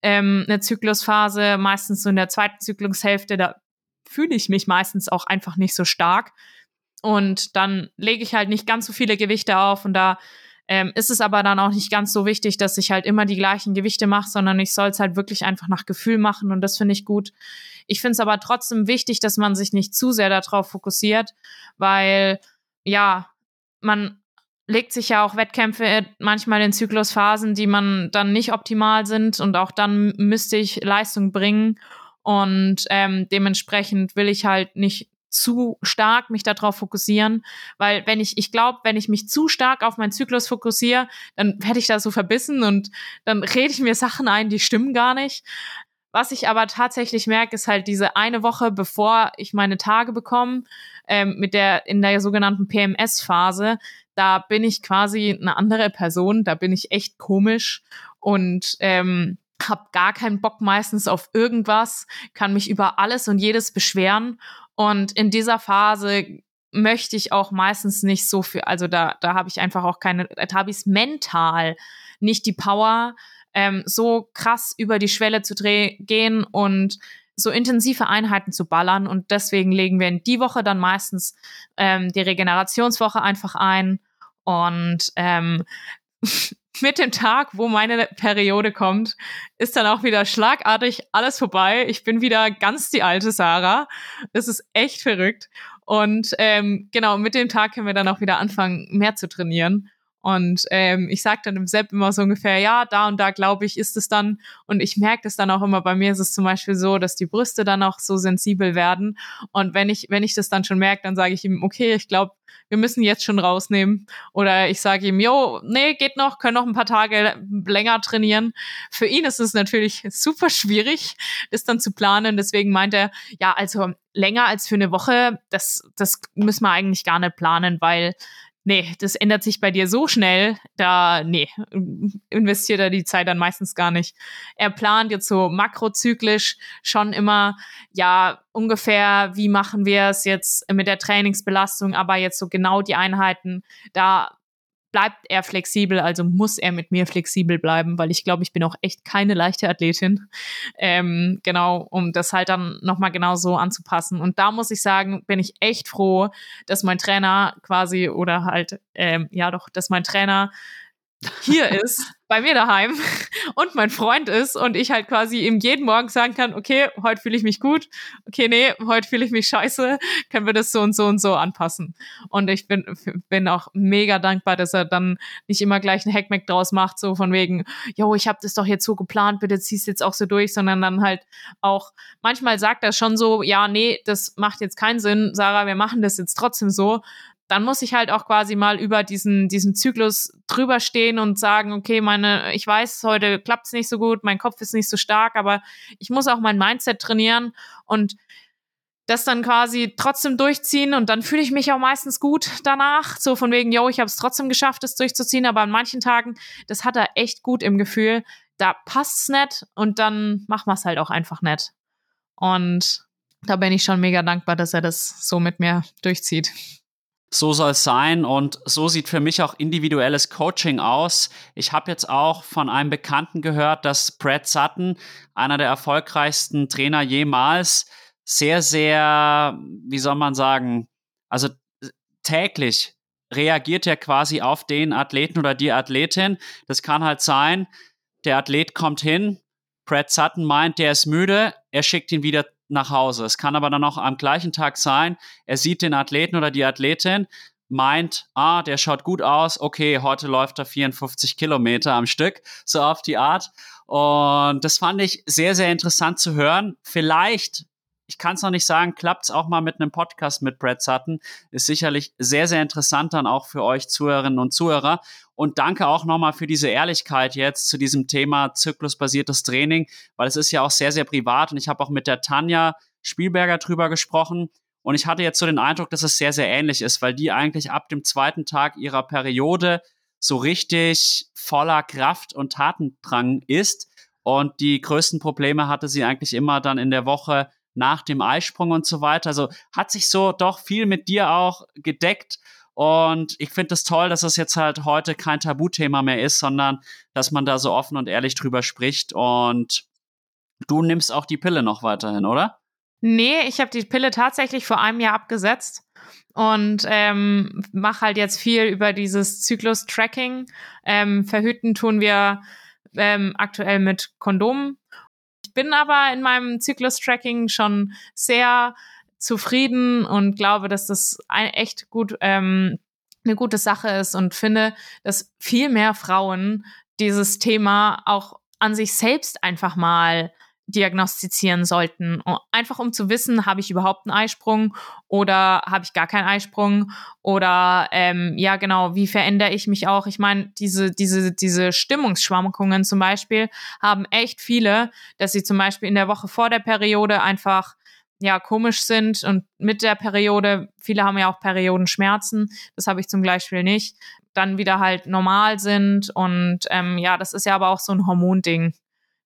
ähm, eine Zyklusphase, meistens so in der zweiten Zyklushälfte, da fühle ich mich meistens auch einfach nicht so stark. Und dann lege ich halt nicht ganz so viele Gewichte auf und da ähm, ist es aber dann auch nicht ganz so wichtig, dass ich halt immer die gleichen Gewichte mache, sondern ich soll es halt wirklich einfach nach Gefühl machen und das finde ich gut. Ich finde es aber trotzdem wichtig, dass man sich nicht zu sehr darauf fokussiert, weil ja, man legt sich ja auch Wettkämpfe manchmal in Zyklusphasen, die man dann nicht optimal sind und auch dann müsste ich Leistung bringen und ähm, dementsprechend will ich halt nicht zu stark mich darauf fokussieren, weil wenn ich, ich glaube, wenn ich mich zu stark auf meinen Zyklus fokussiere, dann werde ich da so verbissen und dann rede ich mir Sachen ein, die stimmen gar nicht. Was ich aber tatsächlich merke, ist halt diese eine Woche, bevor ich meine Tage bekomme, ähm, mit der in der sogenannten PMS-Phase, da bin ich quasi eine andere Person, da bin ich echt komisch und ähm, habe gar keinen Bock meistens auf irgendwas, kann mich über alles und jedes beschweren. Und in dieser Phase möchte ich auch meistens nicht so viel, also da, da habe ich einfach auch keine, da habe ich mental nicht die Power, ähm, so krass über die Schwelle zu gehen und so intensive Einheiten zu ballern. Und deswegen legen wir in die Woche dann meistens ähm, die Regenerationswoche einfach ein. Und ähm, mit dem Tag, wo meine Periode kommt, ist dann auch wieder schlagartig alles vorbei. Ich bin wieder ganz die alte Sarah. Es ist echt verrückt. Und ähm, genau, mit dem Tag können wir dann auch wieder anfangen, mehr zu trainieren. Und ähm, ich sage dann im Sepp immer so ungefähr, ja, da und da glaube ich, ist es dann. Und ich merke das dann auch immer, bei mir ist es zum Beispiel so, dass die Brüste dann auch so sensibel werden. Und wenn ich, wenn ich das dann schon merke, dann sage ich ihm, okay, ich glaube, wir müssen jetzt schon rausnehmen. Oder ich sage ihm, jo, nee, geht noch, können noch ein paar Tage länger trainieren. Für ihn ist es natürlich super schwierig, das dann zu planen. Deswegen meint er, ja, also länger als für eine Woche, das, das müssen wir eigentlich gar nicht planen, weil nee, das ändert sich bei dir so schnell, da, nee, investiert er die Zeit dann meistens gar nicht. Er plant jetzt so makrozyklisch schon immer, ja, ungefähr, wie machen wir es jetzt mit der Trainingsbelastung, aber jetzt so genau die Einheiten, da bleibt er flexibel, also muss er mit mir flexibel bleiben, weil ich glaube, ich bin auch echt keine leichte Athletin. Ähm, genau, um das halt dann nochmal genau so anzupassen. Und da muss ich sagen, bin ich echt froh, dass mein Trainer quasi oder halt, ähm, ja doch, dass mein Trainer hier ist, bei mir daheim und mein Freund ist und ich halt quasi ihm jeden Morgen sagen kann, okay, heute fühle ich mich gut, okay, nee, heute fühle ich mich scheiße, können wir das so und so und so anpassen. Und ich bin, bin auch mega dankbar, dass er dann nicht immer gleich einen Hackmack draus macht, so von wegen, yo, ich habe das doch jetzt so geplant, bitte zieh's jetzt auch so durch, sondern dann halt auch, manchmal sagt er schon so, ja, nee, das macht jetzt keinen Sinn, Sarah, wir machen das jetzt trotzdem so, dann muss ich halt auch quasi mal über diesen, diesen Zyklus drüber stehen und sagen, okay, meine, ich weiß, heute klappt's nicht so gut, mein Kopf ist nicht so stark, aber ich muss auch mein Mindset trainieren und das dann quasi trotzdem durchziehen und dann fühle ich mich auch meistens gut danach, so von wegen, yo, ich habe es trotzdem geschafft, das durchzuziehen, aber an manchen Tagen, das hat er echt gut im Gefühl, da passt's nicht und dann machen wir es halt auch einfach nett. Und da bin ich schon mega dankbar, dass er das so mit mir durchzieht so soll es sein und so sieht für mich auch individuelles Coaching aus. Ich habe jetzt auch von einem Bekannten gehört, dass Brad Sutton, einer der erfolgreichsten Trainer jemals, sehr, sehr, wie soll man sagen, also täglich reagiert er quasi auf den Athleten oder die Athletin. Das kann halt sein, der Athlet kommt hin, Brad Sutton meint, der ist müde, er schickt ihn wieder nach Hause. Es kann aber dann auch am gleichen Tag sein, er sieht den Athleten oder die Athletin, meint, ah, der schaut gut aus, okay, heute läuft er 54 Kilometer am Stück, so auf die Art. Und das fand ich sehr, sehr interessant zu hören. Vielleicht ich kann es noch nicht sagen, klappt es auch mal mit einem Podcast mit Brad Sutton. Ist sicherlich sehr, sehr interessant dann auch für euch Zuhörerinnen und Zuhörer. Und danke auch nochmal für diese Ehrlichkeit jetzt zu diesem Thema zyklusbasiertes Training, weil es ist ja auch sehr, sehr privat. Und ich habe auch mit der Tanja Spielberger drüber gesprochen. Und ich hatte jetzt so den Eindruck, dass es sehr, sehr ähnlich ist, weil die eigentlich ab dem zweiten Tag ihrer Periode so richtig voller Kraft und Tatendrang ist. Und die größten Probleme hatte sie eigentlich immer dann in der Woche nach dem Eisprung und so weiter. Also hat sich so doch viel mit dir auch gedeckt. Und ich finde es das toll, dass es jetzt halt heute kein Tabuthema mehr ist, sondern dass man da so offen und ehrlich drüber spricht. Und du nimmst auch die Pille noch weiterhin, oder? Nee, ich habe die Pille tatsächlich vor einem Jahr abgesetzt und ähm, mache halt jetzt viel über dieses Zyklus-Tracking. Ähm, verhüten tun wir ähm, aktuell mit Kondomen bin aber in meinem Zyklus-Tracking schon sehr zufrieden und glaube, dass das ein, echt gut ähm, eine gute Sache ist und finde, dass viel mehr Frauen dieses Thema auch an sich selbst einfach mal diagnostizieren sollten. Einfach um zu wissen, habe ich überhaupt einen Eisprung oder habe ich gar keinen Eisprung oder ähm, ja genau, wie verändere ich mich auch? Ich meine, diese, diese, diese Stimmungsschwankungen zum Beispiel haben echt viele, dass sie zum Beispiel in der Woche vor der Periode einfach ja komisch sind und mit der Periode, viele haben ja auch Periodenschmerzen, das habe ich zum Beispiel nicht, dann wieder halt normal sind und ähm, ja, das ist ja aber auch so ein Hormonding.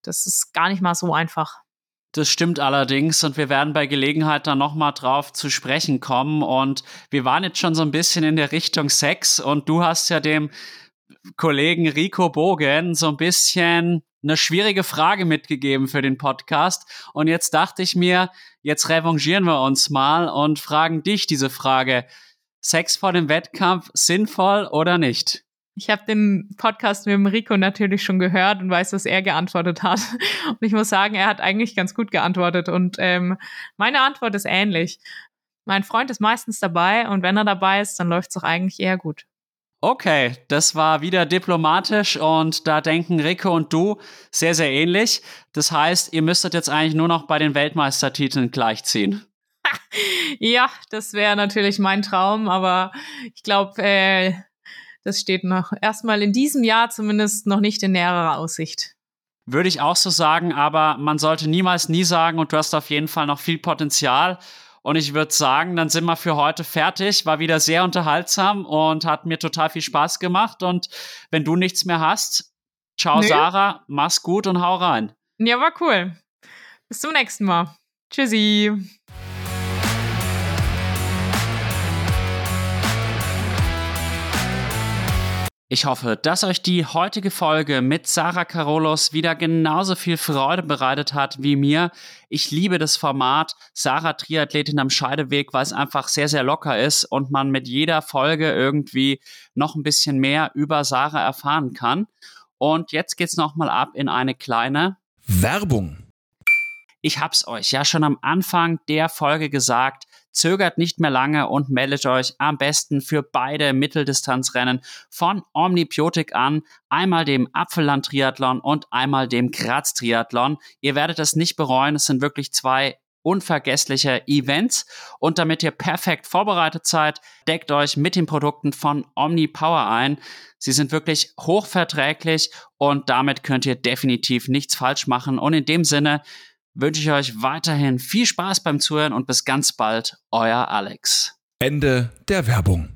Das ist gar nicht mal so einfach. Das stimmt allerdings und wir werden bei Gelegenheit dann nochmal drauf zu sprechen kommen. Und wir waren jetzt schon so ein bisschen in der Richtung Sex und du hast ja dem Kollegen Rico Bogen so ein bisschen eine schwierige Frage mitgegeben für den Podcast. Und jetzt dachte ich mir, jetzt revanchieren wir uns mal und fragen dich diese Frage. Sex vor dem Wettkampf sinnvoll oder nicht? Ich habe den Podcast mit dem Rico natürlich schon gehört und weiß, dass er geantwortet hat. Und ich muss sagen, er hat eigentlich ganz gut geantwortet. Und ähm, meine Antwort ist ähnlich. Mein Freund ist meistens dabei und wenn er dabei ist, dann läuft es auch eigentlich eher gut. Okay, das war wieder diplomatisch und da denken Rico und du sehr, sehr ähnlich. Das heißt, ihr müsstet jetzt eigentlich nur noch bei den Weltmeistertiteln gleichziehen. ja, das wäre natürlich mein Traum, aber ich glaube, äh, das steht noch erstmal in diesem Jahr zumindest noch nicht in näherer Aussicht. Würde ich auch so sagen, aber man sollte niemals nie sagen und du hast auf jeden Fall noch viel Potenzial. Und ich würde sagen, dann sind wir für heute fertig. War wieder sehr unterhaltsam und hat mir total viel Spaß gemacht. Und wenn du nichts mehr hast, ciao Nö. Sarah, mach's gut und hau rein. Ja, war cool. Bis zum nächsten Mal. Tschüssi. Ich hoffe, dass euch die heutige Folge mit Sarah Carolos wieder genauso viel Freude bereitet hat wie mir. Ich liebe das Format Sarah Triathletin am Scheideweg, weil es einfach sehr, sehr locker ist und man mit jeder Folge irgendwie noch ein bisschen mehr über Sarah erfahren kann. Und jetzt geht's nochmal ab in eine kleine Werbung. Ich hab's euch ja schon am Anfang der Folge gesagt. Zögert nicht mehr lange und meldet euch am besten für beide Mitteldistanzrennen von Omnibiotik an. Einmal dem Apfelland-Triathlon und einmal dem Graz-Triathlon. Ihr werdet es nicht bereuen. Es sind wirklich zwei unvergessliche Events. Und damit ihr perfekt vorbereitet seid, deckt euch mit den Produkten von Omni Power ein. Sie sind wirklich hochverträglich und damit könnt ihr definitiv nichts falsch machen. Und in dem Sinne wünsche ich euch weiterhin viel Spaß beim Zuhören und bis ganz bald, euer Alex. Ende der Werbung.